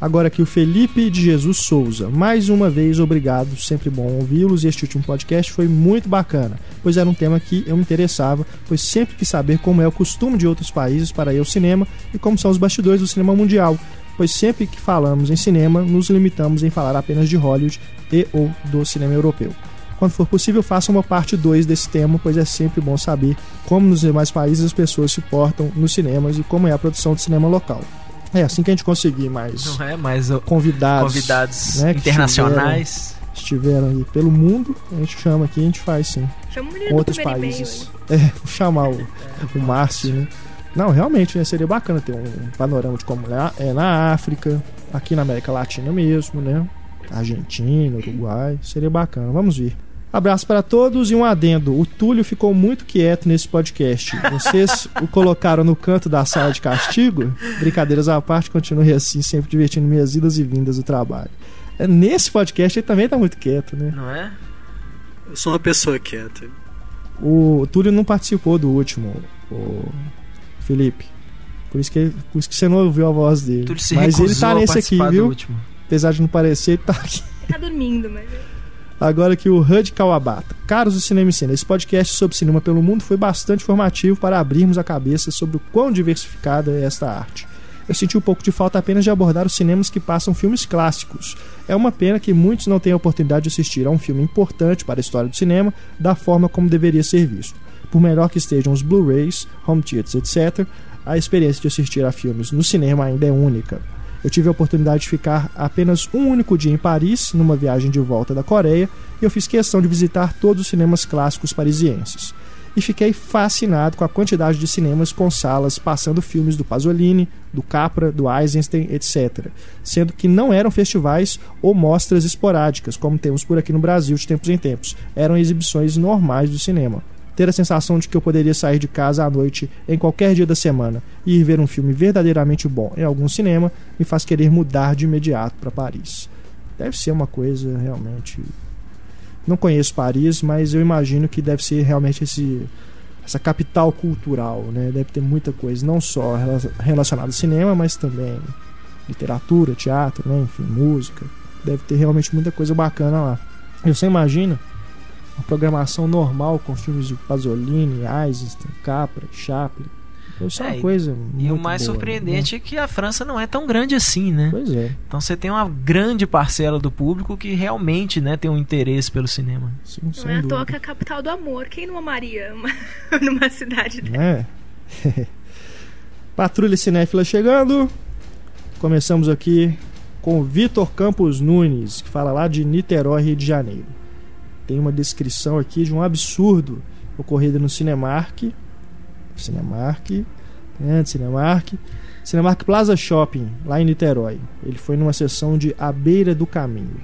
Agora aqui o Felipe de Jesus Souza. Mais uma vez, obrigado. Sempre bom ouvi-los. Este último podcast foi muito bacana, pois era um tema que eu me interessava, pois sempre quis saber como é o costume de outros países para ir ao cinema e como são os bastidores do cinema mundial, pois sempre que falamos em cinema, nos limitamos em falar apenas de Hollywood e ou do cinema europeu. Quando for possível, faça uma parte 2 desse tema, pois é sempre bom saber como nos demais países as pessoas se portam nos cinemas e como é a produção de cinema local. É assim que a gente conseguir mais Não é o- convidados, convidados né, que internacionais. estiveram aí pelo mundo, a gente chama aqui, a gente faz sim, Chama o menino do outros primeiro países. e-mail É, vou chamar o, o Márcio, né? Não, realmente, né, seria bacana ter um panorama de como é na África, aqui na América Latina mesmo, né? Argentina, Uruguai, seria bacana. Vamos ver. Abraço para todos e um adendo. O Túlio ficou muito quieto nesse podcast. Vocês [laughs] o colocaram no canto da sala de castigo? Brincadeiras à parte, continue assim, sempre divertindo minhas idas e vindas do trabalho. É, Nesse podcast ele também tá muito quieto, né? Não é? Eu sou uma pessoa quieta. O Túlio não participou do último, o Felipe. Por isso que, por isso que você não ouviu a voz dele. Mas ele tá nesse aqui, viu? Apesar de não parecer, ele tá aqui. aí. Tá dormindo, mas. Agora que o HUD Kawabata. Caros do Cinema e Cena, esse podcast sobre cinema pelo mundo foi bastante informativo para abrirmos a cabeça sobre o quão diversificada é esta arte. Eu senti um pouco de falta apenas de abordar os cinemas que passam filmes clássicos. É uma pena que muitos não tenham a oportunidade de assistir a um filme importante para a história do cinema da forma como deveria ser visto. Por melhor que estejam os Blu-rays, home theaters, etc., a experiência de assistir a filmes no cinema ainda é única. Eu tive a oportunidade de ficar apenas um único dia em Paris, numa viagem de volta da Coreia, e eu fiz questão de visitar todos os cinemas clássicos parisienses. E fiquei fascinado com a quantidade de cinemas com salas passando filmes do Pasolini, do Capra, do Eisenstein, etc. Sendo que não eram festivais ou mostras esporádicas, como temos por aqui no Brasil de tempos em tempos. Eram exibições normais do cinema ter a sensação de que eu poderia sair de casa à noite em qualquer dia da semana e ir ver um filme verdadeiramente bom em algum cinema me faz querer mudar de imediato para Paris. Deve ser uma coisa realmente. Não conheço Paris, mas eu imagino que deve ser realmente esse essa capital cultural, né? Deve ter muita coisa, não só rela- relacionada ao cinema, mas também literatura, teatro, né? Enfim, música. Deve ter realmente muita coisa bacana lá. E Você imagina uma programação normal com filmes de Pasolini, Eisenstein, Capra, Chaplin. Deve ser É, uma e- coisa E o mais boa, surpreendente é que a França não é tão grande assim, né? Né? Pois é, Então você tem uma grande parcela do público que realmente né, tem um interesse pelo cinema. sim, Não sem é à toa que é a capital do amor. Quem não amaria uma- [laughs] numa cidade dessa? né? [laughs] Patrulha Cinéfila chegando. Começamos aqui com o Vitor Campos Nunes, que fala lá de Niterói, Rio de Janeiro. Tem uma descrição aqui de um absurdo ocorrido no Cinemark. Cinemark. Né, Cinemark. Cinemark Plaza Shopping, lá em Niterói. Ele foi numa sessão de A Beira do Caminho.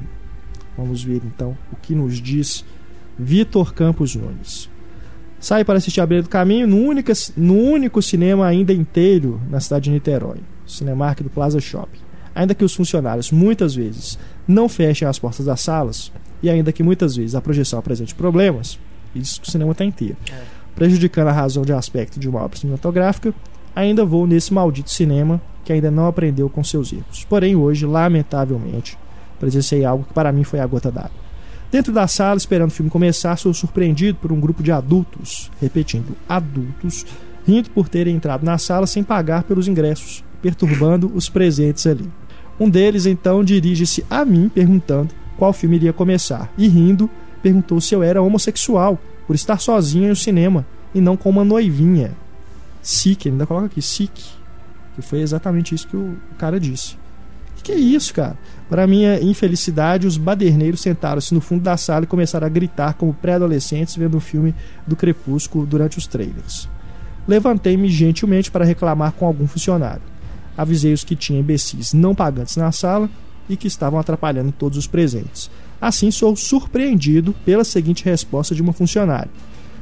Vamos ver então o que nos diz Vitor Campos Nunes. Sai para assistir a beira do caminho no, única, no único cinema ainda inteiro na cidade de Niterói, Cinemark do Plaza Shopping. Ainda que os funcionários muitas vezes não fechem as portas das salas, e ainda que muitas vezes a projeção apresente problemas, isso que o cinema está inteiro, prejudicando a razão de aspecto de uma obra cinematográfica, ainda vou nesse maldito cinema que ainda não aprendeu com seus erros. Porém, hoje, lamentavelmente, presenciei algo que para mim foi a gota d'água. Dentro da sala, esperando o filme começar, sou surpreendido por um grupo de adultos, repetindo, adultos, rindo por terem entrado na sala sem pagar pelos ingressos, perturbando os presentes ali. Um deles então dirige-se a mim perguntando qual filme iria começar e rindo perguntou se eu era homossexual por estar sozinho no cinema e não com uma noivinha. Sick, ainda coloca aqui, sick. Que foi exatamente isso que o cara disse. Que, que é isso, cara? Para minha infelicidade, os baderneiros sentaram-se no fundo da sala e começaram a gritar como pré-adolescentes vendo o filme do Crepúsculo durante os trailers. Levantei-me gentilmente para reclamar com algum funcionário. Avisei-os que tinha imbecis não pagantes na sala e que estavam atrapalhando todos os presentes. Assim, sou surpreendido pela seguinte resposta de uma funcionária: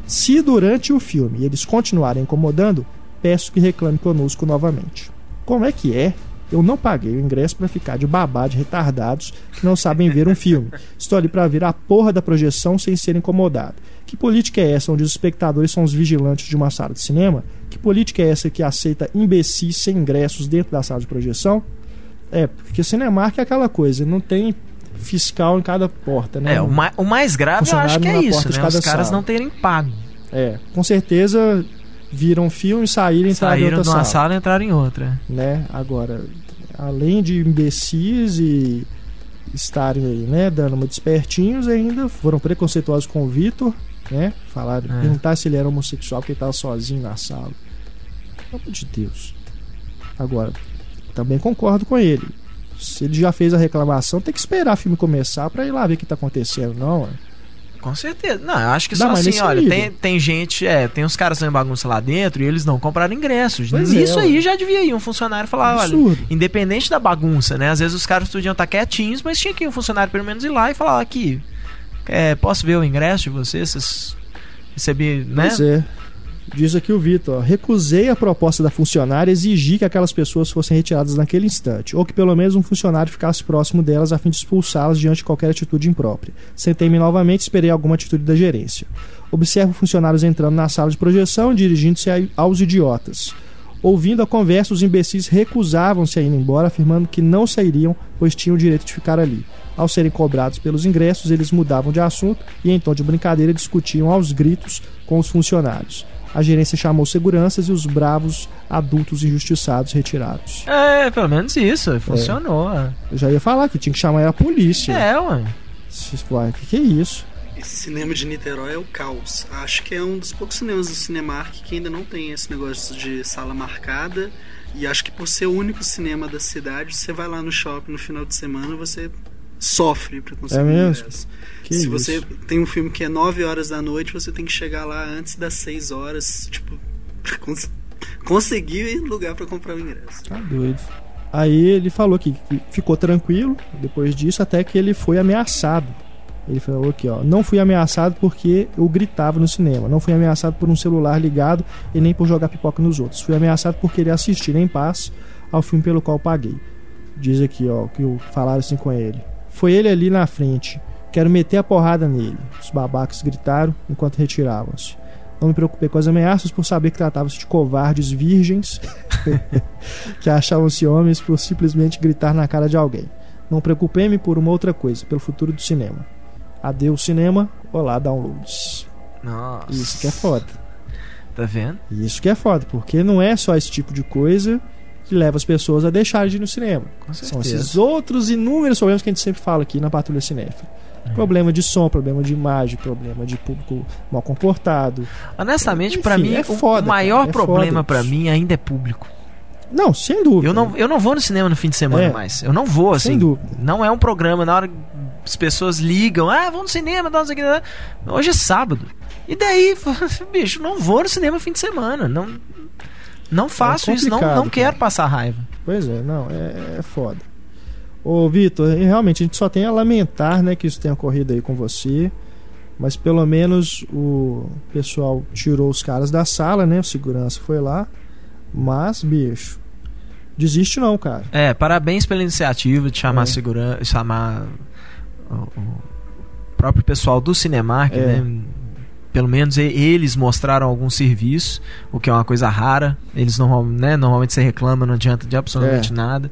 Se durante o filme eles continuarem incomodando, peço que reclame conosco novamente. Como é que é? Eu não paguei o ingresso para ficar de babá de retardados que não sabem ver um filme. Estou ali para ver a porra da projeção sem ser incomodado. Que política é essa onde os espectadores são os vigilantes de uma sala de cinema? Que política é essa que aceita imbecis sem ingressos dentro da sala de projeção? É, porque Cinemark é aquela coisa, não tem fiscal em cada porta, né? É, o, ma o mais grave eu acho que é isso, né? Os caras sala. não terem pago. É, com certeza viram filme, saíram e entraram Saíram em outra de uma sala. sala e entraram em outra. Né? Agora, além de imbecis e estarem aí, né, dando uma despertinhos, ainda foram preconceituosos com o Vitor, né? Falaram, É. perguntar se ele era homossexual porque ele estava sozinho na sala. Pelo amor de Deus. Agora, também concordo com ele. Se ele já fez a reclamação, tem que esperar o filme começar pra ir lá ver o que tá acontecendo, não. é? Com certeza. Não, eu acho que só assim, olha, nível. tem, tem gente, é, tem uns caras fazendo bagunça lá dentro e eles não compraram ingressos. Pois é, Nisso aí já devia ir um funcionário falar, olha, Absurdo. independente da bagunça, né? Às vezes os caras podiam estar quietinhos, mas tinha que ir um funcionário pelo menos ir lá e falar, aqui, é, posso ver o ingresso de vocês? Vocês recebi, né? Pois é. Diz aqui o Vitor, recusei a proposta da funcionária e exigi que aquelas pessoas fossem retiradas naquele instante, ou que pelo menos um funcionário ficasse próximo delas a fim de expulsá-las diante de qualquer atitude imprópria. Sentei-me novamente e esperei alguma atitude da gerência. Observo funcionários entrando na sala de projeção e dirigindo-se aos idiotas. Ouvindo a conversa, os imbecis recusavam-se a ir embora, afirmando que não sairiam, pois tinham o direito de ficar ali. Ao serem cobrados pelos ingressos, eles mudavam de assunto e, em tom de brincadeira, discutiam aos gritos com os funcionários. A gerência chamou seguranças e os bravos adultos injustiçados retirados. É, pelo menos isso, funcionou. É, Eu já ia falar que tinha que chamar a polícia. é ué. Uai, que que é isso? Esse cinema de Niterói é o caos. Acho que é um dos poucos cinemas do Cinemark que ainda não tem esse negócio de sala marcada. E acho que por ser o único cinema da cidade, você vai lá no shopping no final de semana você sofre pra conseguir É mesmo? ingresso. Que Se isso? você tem um filme que é 9 horas da noite, você tem que chegar lá antes das 6 horas, tipo, pra cons- conseguir lugar pra comprar o ingresso. Tá doido. Aí ele falou que que ficou tranquilo depois disso, até que ele foi ameaçado. Ele falou aqui, ó, não fui ameaçado porque eu gritava no cinema, não fui ameaçado por um celular ligado e nem por jogar pipoca nos outros. Fui ameaçado por querer assistir em paz ao filme pelo qual paguei. Diz aqui, ó, que eu falaram assim com ele. Foi ele ali na frente. Quero meter a porrada nele. Os babacas gritaram enquanto retiravam-se. Não me preocupei com as ameaças por saber que tratava-se de covardes virgens [laughs] que achavam-se homens por simplesmente gritar na cara de alguém. Não preocupei-me por uma outra coisa, pelo futuro do cinema. Adeus cinema, olá downloads. Nossa. Isso que é foda. Tá vendo? Isso que é foda, porque não é só esse tipo de coisa que leva as pessoas a deixarem de ir no cinema. São esses outros inúmeros problemas que a gente sempre fala aqui na Patrulha Cinéfila. É. Problema de som, problema de imagem, problema de público mal comportado. Honestamente, pra mim, é o- foda, o maior cara, é problema isso. mim ainda é público. Não, sem dúvida. Eu não, eu não vou no cinema no fim de semana É. mais. Eu não vou, assim. Sem dúvida. Não é um programa na hora as pessoas ligam, ah, vamos no cinema, dá não sei o que. Hoje é sábado. E daí, [laughs] bicho, não vou no cinema no fim de semana. Não, não faço isso, não, não cara. quero passar raiva. Pois é, não, é, é foda. Ô, Vitor, realmente a gente só tem a lamentar, né, que isso tenha ocorrido aí com você. Mas pelo menos o pessoal tirou os caras da sala, né? O segurança foi lá. Mas, bicho, desiste não, cara. É, parabéns pela iniciativa de chamar É. segurança, chamar o, o próprio pessoal do Cinemark, É. né? Pelo menos eles mostraram algum serviço, o que é uma coisa rara. Eles normal, né, normalmente você reclama, não adianta de absolutamente É. nada.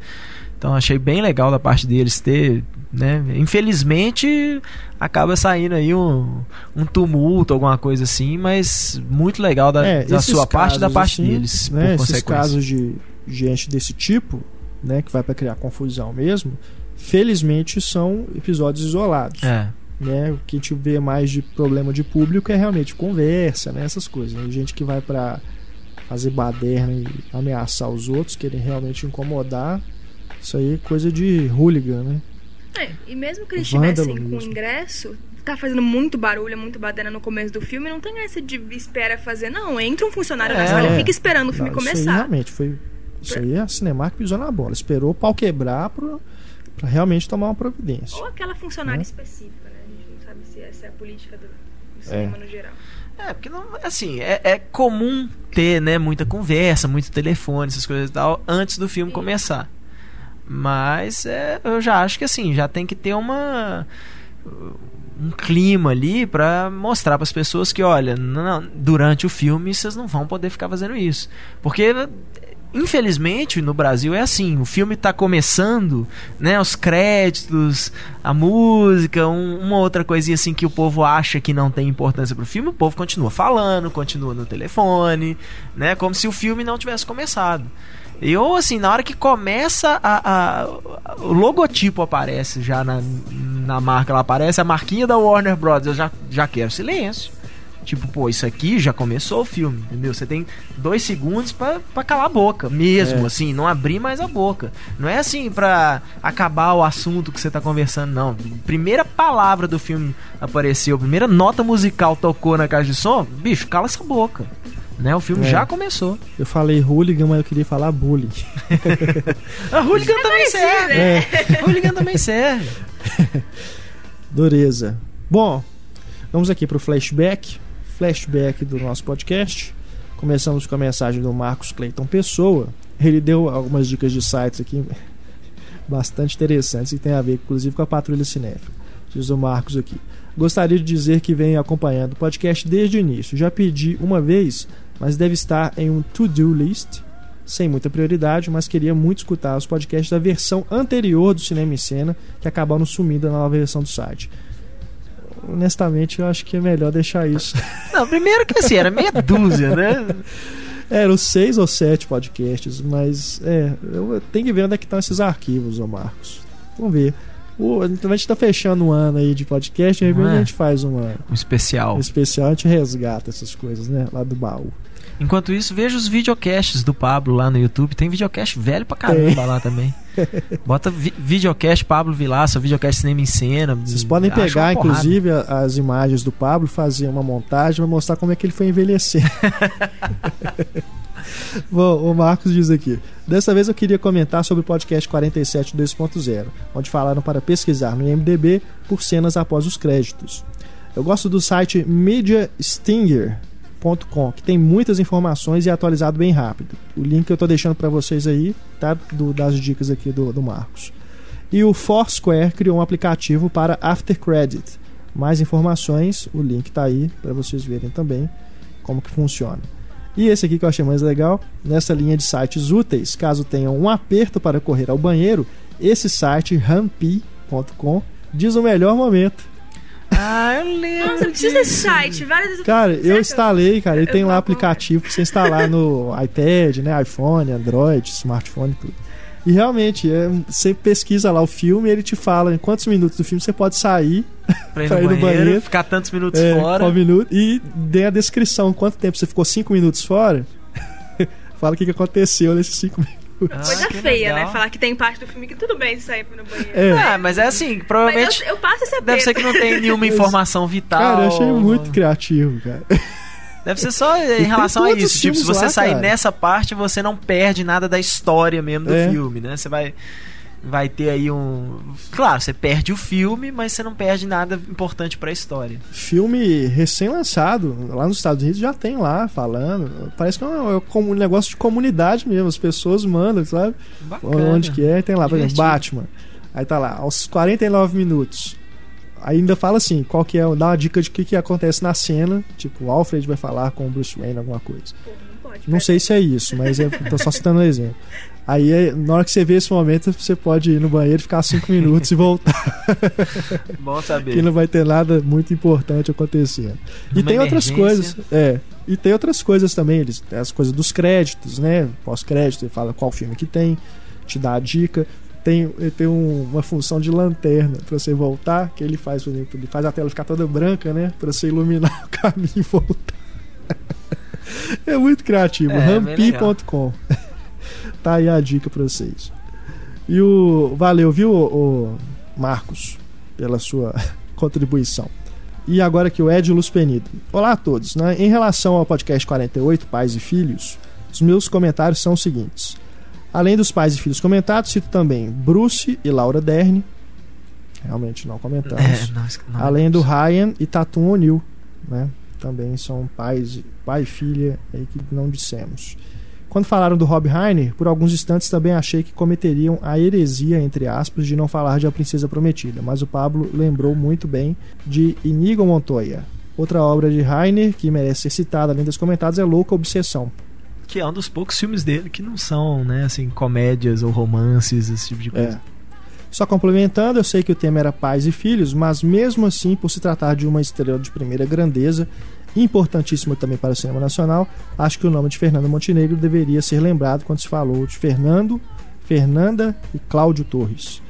Então achei bem legal da parte deles ter, né? Infelizmente acaba saindo aí um, um tumulto, alguma coisa assim, mas muito legal da, É, da sua parte e da parte assim, deles, né, esses casos de gente desse tipo, né, que vai pra criar confusão mesmo, felizmente são episódios isolados. É. né? O que a gente vê mais de problema de público é realmente conversa, né? Essas coisas. né? Gente que vai pra fazer baderna e ameaçar os outros, querer realmente incomodar. Isso aí é coisa de hooligan, né? É, e mesmo que eles Vândalo estivessem com mesmo. ingresso, tá fazendo muito barulho, muito badana no começo do filme, não tem essa de espera fazer, não. Entra um funcionário É, na sala é. fica esperando o filme Não, Isso aí começar. realmente foi. Isso aí a Cinemark pisou na bola. Esperou o pau quebrar pra, pra realmente tomar uma providência. Ou aquela funcionária Né? específica, né? A gente não sabe se essa é a política do, do cinema no geral. É, porque não, assim, é, é comum ter, né, muita conversa, muito telefone, essas coisas e tal, antes do filme começar. Mas é, eu já acho que assim, já tem que ter uma um clima ali pra mostrar pras pessoas que, olha, não, durante o filme vocês não vão poder ficar fazendo isso. Porque infelizmente no Brasil é assim, o filme está começando, né, os créditos, a música, um, uma outra coisinha assim que o povo acha que não tem importância pro filme, o povo continua falando, continua no telefone, né, como se o filme não tivesse começado. Eu, assim, na hora que começa a, a, o logotipo aparece já na, na marca, ela aparece a marquinha da Warner Brothers, eu já, já quero silêncio. Tipo, pô, isso aqui já começou o filme, entendeu? Você tem dois segundos pra, pra calar a boca, mesmo, é. assim, não abrir mais a boca. Não é assim pra acabar o assunto que você tá conversando, não. Primeira palavra do filme apareceu, primeira nota musical tocou na caixa de som, bicho, cala essa boca. Né? O filme é. já começou. Eu falei hooligan, mas eu queria falar bullying. a [laughs] hooligan também serve. É. [laughs] hooligan também serve. Dureza. Bom, vamos aqui pro flashback flashback do nosso podcast. Começamos com a mensagem do Marcos Cleiton Pessoa. Ele deu algumas dicas de sites aqui [laughs] bastante interessantes e tem a ver, inclusive, com a Patrulha Cinéfila. Diz o Marcos aqui. Gostaria de dizer que venho acompanhando o podcast desde o início. Já pedi uma vez, mas deve estar em um to-do list, sem muita prioridade, mas queria muito escutar os podcasts da versão anterior do Cinema em Cena, que acabaram sumindo na nova versão do site honestamente, eu acho que é melhor deixar isso. [laughs] Não, primeiro que assim, era meia dúzia, né? Eram seis ou sete podcasts, mas é, eu tenho que ver onde é que estão esses arquivos, ô Marcos. Vamos ver. O, a gente está fechando um ano aí de podcast, de repente é? a gente faz uma, um especial. Um especial, a gente resgata essas coisas, né? Lá do baú. Enquanto isso, veja os videocasts do Pablo lá no YouTube. Tem videocast velho pra caramba é. lá também. [laughs] Bota vi videocast Pablo Vilaça, videocast Cinema em Cena. Vocês podem pegar, inclusive, as imagens do Pablo, fazer uma montagem para mostrar como é que ele foi envelhecer. [laughs] Bom, o Marcos diz aqui: Dessa vez eu queria comentar sobre o podcast 47 2.0, onde falaram para pesquisar no IMDb por cenas após os créditos. Eu gosto do site Media Stinger, que tem muitas informações e é atualizado bem rápido. O link que eu estou deixando para vocês aí, tá? Do, das dicas aqui do, do Marcos. E o Foursquare criou um aplicativo para After Credit. Mais informações, o link está aí para vocês verem também como que funciona. E esse aqui que eu achei mais legal, nessa linha de sites úteis, caso tenham um aperto para correr ao banheiro, esse site rampi.com diz o melhor momento ah, eu lembro. Nossa, eu preciso desse site. Várias cara, eu instalei, cara. Ele tem lá aplicativo pra você instalar no [laughs] iPad, né? iPhone, Android, smartphone, tudo. E realmente, é, você pesquisa lá o filme e ele te fala em quantos minutos do filme você pode sair [laughs] pra ir, pra ir no, banheiro, banheiro, ficar tantos minutos é, fora. Um minuto, e dê a descrição quanto tempo você ficou cinco minutos fora. [laughs] fala o que, que aconteceu nesses cinco minutos. Ah, Coisa feia, né? legal. né? Falar que tem parte do filme que tudo bem sair no banheiro. É. Ah, mas é assim, provavelmente. Eu, eu, passo esse Deve ser que não tem nenhuma informação vital. Cara, eu achei muito criativo, cara. Deve ser só [laughs] em relação a isso. Tipo, se você lá, sair cara. nessa parte, você não perde nada da história mesmo do é. filme, né? Você vai vai ter aí um. Claro, você perde o filme, mas você não perde nada importante para a história. Filme recém-lançado, lá nos Estados Unidos já tem lá falando. Parece que é um, é um negócio de comunidade mesmo, as pessoas mandam, sabe? Bacana. Onde que é, tem lá, por exemplo, Batman. Aí tá lá, aos 49 minutos. Aí ainda fala assim, qual que é, dá uma dica de o que, que acontece na cena, tipo, o Alfred vai falar com o Bruce Wayne alguma coisa. Pô, não, pode, não sei se é isso, mas é, tô só citando um [laughs] exemplo. Aí, na hora que você vê esse momento, você pode ir no banheiro, ficar cinco minutos e voltar. [laughs] Bom saber. que não vai ter nada muito importante acontecendo. e tem outras coisas. É. E tem outras coisas também, eles, as coisas dos créditos, né? Pós-crédito, ele fala qual filme que tem, te dá a dica. Tem, tem um, uma função de lanterna para você voltar, que ele faz, por exemplo, ele faz a tela ficar toda branca, né? Para você iluminar [laughs] o caminho e voltar. é muito criativo. É, rampi.com. Tá aí a dica para vocês. E o valeu, viu, o Marcos, pela sua [laughs] contribuição. E agora aqui o Ed Luz Penido. Olá a todos. Né? Em relação ao podcast 48, Pais e Filhos, os meus comentários são os seguintes. Além dos pais e filhos comentados, cito também Bruce e Laura Dern. Realmente não comentamos. É, Além do Ryan e Tatum O'Neill. Né? Também são pais, pai e filha aí que não dissemos. Quando falaram do Rob Reiner, por alguns instantes também achei que cometeriam a heresia, entre aspas, de não falar de A Princesa Prometida, mas o Pablo lembrou muito bem de Inigo Montoya. Outra obra de Reiner que merece ser citada, além das comentadas, é Louca Obsessão. Que é um dos poucos filmes dele que não são, né, assim, comédias ou romances, esse tipo de coisa. É. Só complementando, eu sei que o tema era pais e filhos, mas mesmo assim, por se tratar de uma estrela de primeira grandeza, importantíssima também para o cinema nacional, acho que o nome de Fernando Montenegro deveria ser lembrado quando se falou de Fernando, Fernanda e Cláudio Torres.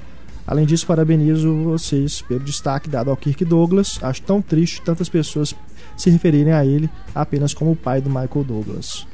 Além disso, parabenizo vocês pelo destaque dado ao Kirk Douglas. Acho tão triste tantas pessoas se referirem a ele apenas como o pai do Michael Douglas.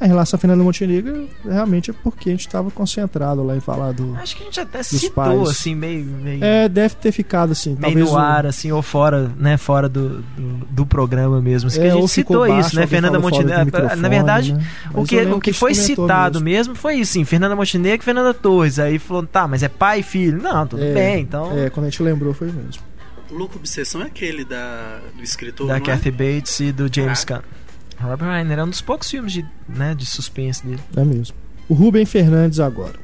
Em relação a Fernando Montenegro, realmente é porque a gente estava concentrado lá em falar do. Acho que a gente até citou, pais. assim, meio. meio... É, deve ter ficado assim. meio talvez no ar, assim, ou fora, né, fora do, do, do programa mesmo. Assim, que É, a ou gente ficou citou baixo, isso, né? Fernanda Montenegro. Na verdade, né? o que, lembro o que a gente foi citado mesmo. mesmo. foi isso, sim, Fernanda Montenegro e Fernanda Torres. Aí falou, tá, mas é pai e filho. Não, tudo É, bem, então. É, quando a gente lembrou foi mesmo. O Louco Obsessão é aquele da, do escritor, da não é? Kathy Bates e do James Caraca. Caan. Robert Reiner é um dos poucos filmes de, né, de suspense dele. É mesmo. O Rubem Fernandes agora.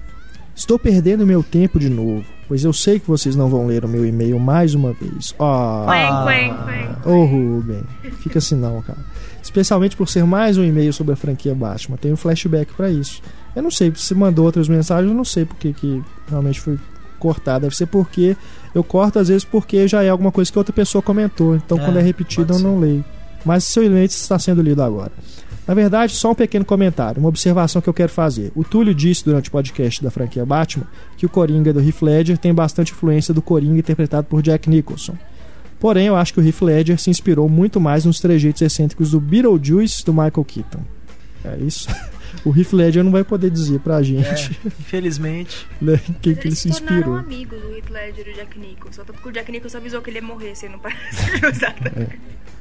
Estou perdendo meu tempo de novo, pois eu sei que vocês não vão ler o meu e-mail mais uma vez. Ah, Quen, quen, quen. Ô Rubem, fica assim não, cara. Especialmente por ser mais um e-mail sobre a franquia Batman. Tem um flashback pra isso. Eu não sei, se mandou outras mensagens, eu não sei porque que realmente foi cortado. Deve ser porque eu corto às vezes porque já é alguma coisa que outra pessoa comentou. Então É, quando é repetido eu não leio. Mas seu e-mail está sendo lido agora. Na verdade, só um pequeno comentário, uma observação que eu quero fazer. O Túlio disse durante o podcast da franquia Batman que o Coringa do Heath Ledger tem bastante influência do Coringa interpretado por Jack Nicholson. Porém, eu acho que o Heath Ledger se inspirou muito mais nos trejeitos excêntricos do Beetlejuice do Michael Keaton. É isso. [laughs] O Heath Ledger não vai poder dizer pra gente Infelizmente. [laughs] né, em quem que ele eles se inspirou. amigos do Heath Ledger e do Jack Nicholson. Tanto que o Jack Nicholson avisou que ele ia morrer se ele não [laughs] usar.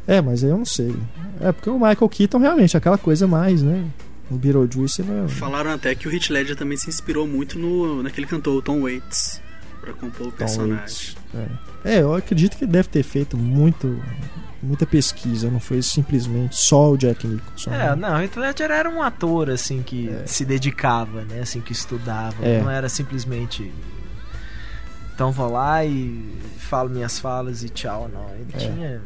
É, mas aí eu não sei. É porque o Michael Keaton realmente é aquela coisa mais, né? O Beetlejuice não é... Falaram até que o Heath Ledger também se inspirou muito no, naquele cantor, o Tom Waits, pra compor o Tom personagem. Waits. É. É, eu acredito que deve ter feito muito, muita pesquisa, não foi simplesmente só o Jack Nicholson. É, né? não, Heath Ledger era um ator, assim, que É. se dedicava, né? Assim, que estudava. É. Não era simplesmente. Então vou lá e falo minhas falas e tchau, não. Ele É. tinha.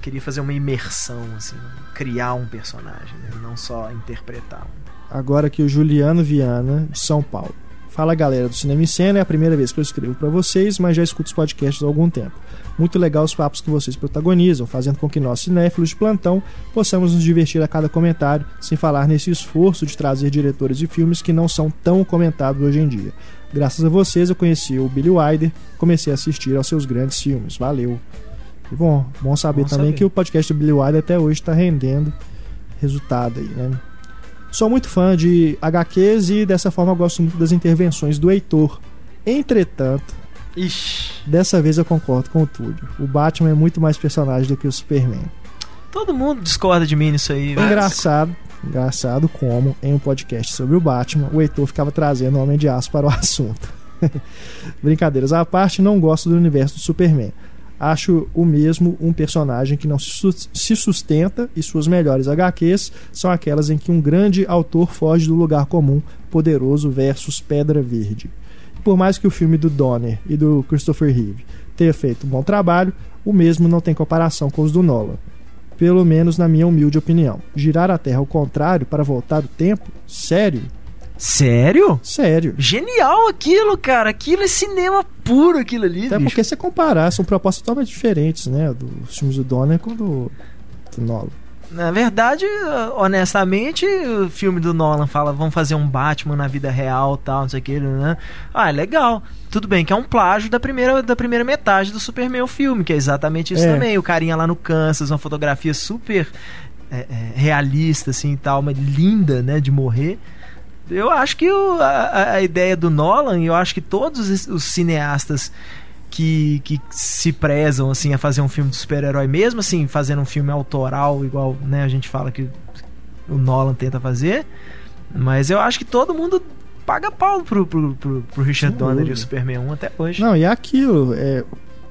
Queria fazer uma imersão, assim, criar um personagem, né? não só interpretar. Agora aqui o Juliano Viana, de São Paulo. Fala galera do Cinema em Cena, é a primeira vez que eu escrevo pra vocês, mas já escuto os podcasts há algum tempo. Muito legal os papos que vocês protagonizam, fazendo com que nós cinéfilos de plantão possamos nos divertir a cada comentário, sem falar nesse esforço de trazer diretores de filmes que não são tão comentados hoje em dia. Graças a vocês eu conheci o Billy Wilder, comecei a assistir aos seus grandes filmes. Valeu. E bom, bom saber Bom também saber. que o podcast do Billy Wilder até hoje está rendendo resultado aí, né? Sou muito fã de HQs e dessa forma gosto muito das intervenções do Heitor. Entretanto, Ixi, dessa vez eu concordo com o Túlio. O Batman é muito mais personagem do que o Superman. todo mundo discorda de mim nisso aí. velho. Engraçado, engraçado como em um podcast sobre o Batman, o Heitor ficava trazendo o Homem de Aço para o [laughs] assunto. Brincadeiras à parte, não gosto do universo do Superman. Acho o mesmo um personagem que não se sus- se sustenta e suas melhores HQs são aquelas em que um grande autor foge do lugar comum, poderoso versus Pedra Verde. Por mais que o filme do Donner e do Christopher Reeve tenha feito um bom trabalho, o mesmo não tem comparação com os do Nolan pelo menos na minha humilde opinião. Girar a Terra ao contrário para voltar o tempo? Sério? Sério? Sério. Genial aquilo, cara. Aquilo é cinema puro, aquilo ali. Até bicho. porque se comparar, são propostas totalmente diferentes, né? Dos filmes do Donner com do, do Nolan. Na verdade, honestamente, o filme do Nolan fala, vamos fazer um Batman na vida real, tal, não sei o que, né? Ah, é legal. Tudo bem que é um plágio da primeira, da primeira metade do Superman o filme, que é exatamente isso É. também. O carinha lá no Kansas, uma fotografia super é, é, realista, assim, e tal, mas linda, né, de morrer. Eu acho que o- a, a ideia do Nolan, e eu acho que todos os- cineastas que, que se prezam assim a fazer um filme de super-herói, mesmo assim, fazendo um filme autoral, igual né, a gente fala que o Nolan tenta fazer. Mas eu acho que todo mundo paga pau pro, pro, pro, pro Richard Sem Donner e o. Superman 1 até hoje. Não, e é aquilo. É,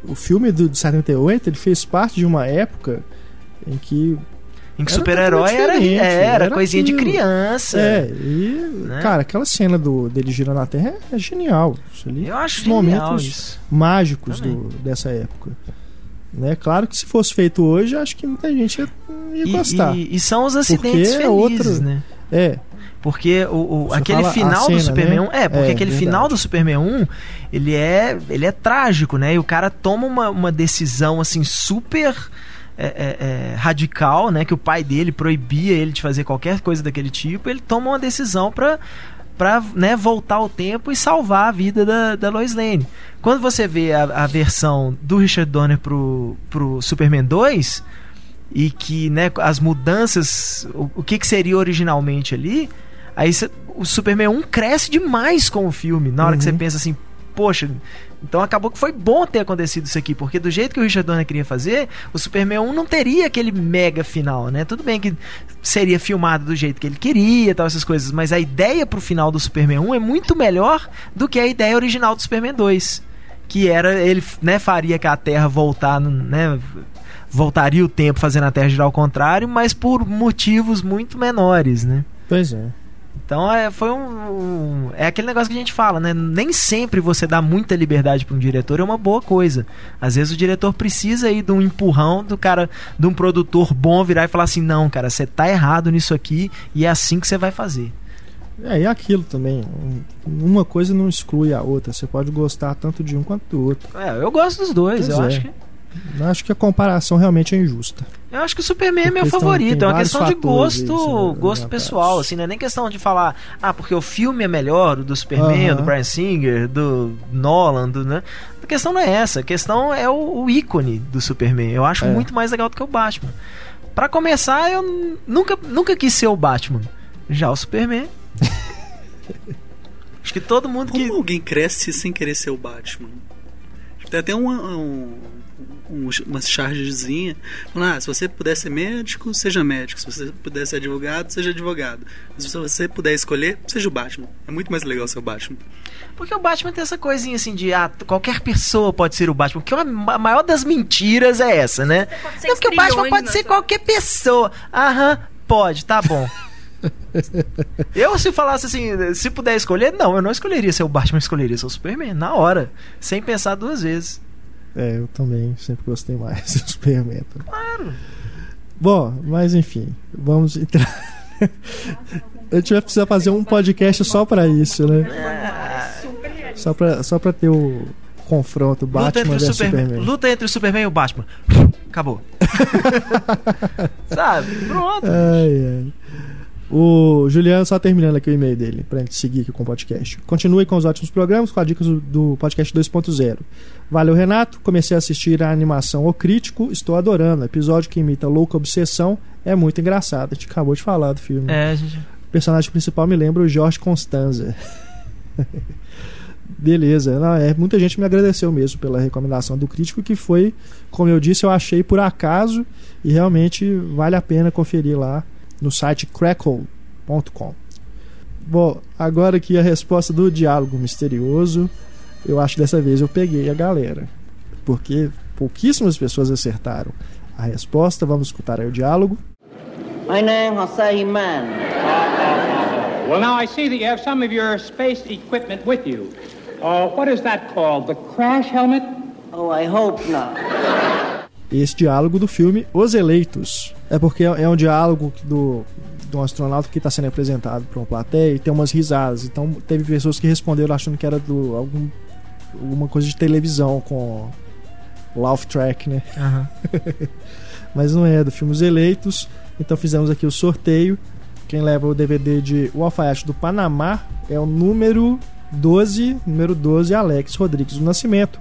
o filme do, de 78 ele fez parte de uma época em que. Em que era super-herói era, diferente, era, era coisinha de aquilo. criança. É, e. Né? Cara, aquela cena do, dele girando a Terra é, é genial. Isso ali, Eu acho genial momentos isso. mágicos do, dessa época. Né? Claro que se fosse feito hoje, acho que muita gente ia, ia E, gostar. e- e são os acidentes é felizes, outro- né? É, Porque o, o- aquele final do cena, Superman né? 1, é, porque É, aquele verdade. final do Superman 1, ele é, ele é trágico, né? E o cara toma uma, uma decisão assim super é, é, é, radical, né? Que o pai dele proibia ele de fazer qualquer coisa daquele tipo. Ele toma uma decisão pra para né, voltar ao tempo e salvar a vida da, da Lois Lane. Quando você vê a, a versão do Richard Donner pro, pro Superman 2 e que né, as mudanças, o, o que, que seria originalmente ali, aí cê- o Superman 1 cresce demais com o filme. Na hora que você Uhum. pensa assim, poxa, então acabou que foi bom ter acontecido isso aqui, porque do jeito que o Richard Donner queria fazer, o Superman 1 não teria aquele mega final, né? Tudo bem que seria filmado do jeito que ele queria, tal essas coisas, mas a ideia pro final do Superman 1 é muito melhor do que a ideia original do Superman 2, que era ele, né, faria que a Terra voltar, né, voltaria o tempo fazendo a Terra girar ao contrário, mas por motivos muito menores, né? pois é. Então é, foi um, um- É aquele negócio que a gente fala, né? Nem sempre você dá muita liberdade para um diretor é uma boa coisa. Às vezes o diretor precisa aí de um empurrão do cara, de um produtor bom virar e falar assim: não, cara, você tá errado nisso aqui e é assim que você vai fazer. É, e aquilo também. um- Uma coisa não exclui a outra. Você pode gostar tanto de um quanto do outro. É, eu gosto dos dois. Pois eu é. acho que. Eu acho que a comparação realmente é injusta. Eu acho que o Superman é meu favorito. É uma questão de gosto, isso, né, gosto pessoal, assim, não é nem questão de falar, ah, porque o filme é melhor, o do Superman, Aham. do Brian Singer, do Nolan, do, né? A questão não é essa, a questão é o, o ícone do Superman. Eu acho É. muito mais legal do que o Batman. Pra começar, eu nunca, nunca quis ser o Batman. Já o Superman. [laughs] acho que todo mundo que. Como alguém cresce sem querer ser o Batman? Tem até um, um, uma chargezinha falando, ah, se você puder ser médico, seja médico. Se você puder ser advogado, seja advogado. Mas se você puder escolher, seja o Batman. É muito mais legal ser o Batman. Porque o Batman tem essa coisinha assim de ah, qualquer pessoa pode ser o Batman. Que uma- a maior das mentiras é essa, né? Não, porque o Batman pode ser sua- qualquer pessoa. Aham, pode, tá bom. [laughs] eu, se falasse assim, se puder escolher, não, eu não escolheria ser o Batman, eu escolheria ser o Superman, na hora, sem pensar duas vezes. É, eu também sempre gostei mais [laughs] do Superman. Claro. Bom, mas enfim, vamos entrar. A gente vai precisar fazer um podcast só pra isso, né? Só pra, só pra ter o confronto luta Batman versus Superman, Superman. luta entre o Superman e o Batman. Acabou. [laughs] Sabe? Pronto. Ai, ai. O Juliano, só terminando aqui o e-mail dele, pra gente seguir aqui com o podcast. Continue com os ótimos programas, com as dicas do, podcast 2.0. Valeu, Renato. Comecei a assistir a animação O Crítico, estou adorando. Episódio que imita Louca Obsessão é muito engraçado. A gente acabou de falar do filme. É, gente. O personagem principal me lembra o Jorge Constanza. [laughs] Beleza, não, é, muita gente me agradeceu mesmo pela recomendação do crítico, que foi, como eu disse, eu achei por acaso e realmente vale a pena conferir lá no site crackle.com. Bom, agora aqui a resposta do diálogo misterioso. Eu acho que dessa vez eu peguei a galera, porque pouquíssimas pessoas acertaram a resposta. Vamos escutar aí o diálogo. My name Hossein Man. Well, now I see that you have some of your space equipment with you. Uh, what is that called? The crash helmet? Oh, I hope not. Esse diálogo do filme Os Eleitos. É porque é um diálogo do, de um astronauta que está sendo apresentado para uma plateia e tem umas risadas. Então teve pessoas que responderam achando que era do algum, alguma coisa de televisão com laugh track, né? Aham. [laughs] Mas não é, do filme Os Eleitos. Então fizemos aqui o sorteio. Quem leva o DVD de O Alfaiate do Panamá é o número 12, número 12, Alex Rodrigues do Nascimento.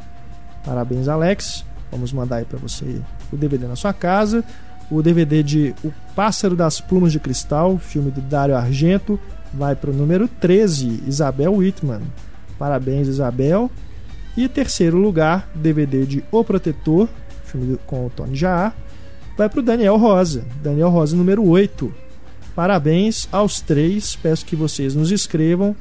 Parabéns, Alex. Vamos mandar aí para você o DVD na sua casa. O DVD de O Pássaro das Plumas de Cristal, filme do Dário Argento, vai para o número 13, Isabel Whitman. Parabéns, Isabel. E terceiro lugar, DVD de O Protetor, filme com o Tony Jaa, vai para o Daniel Rosa. Daniel Rosa, número 8. Parabéns aos três. Peço que vocês nos escrevam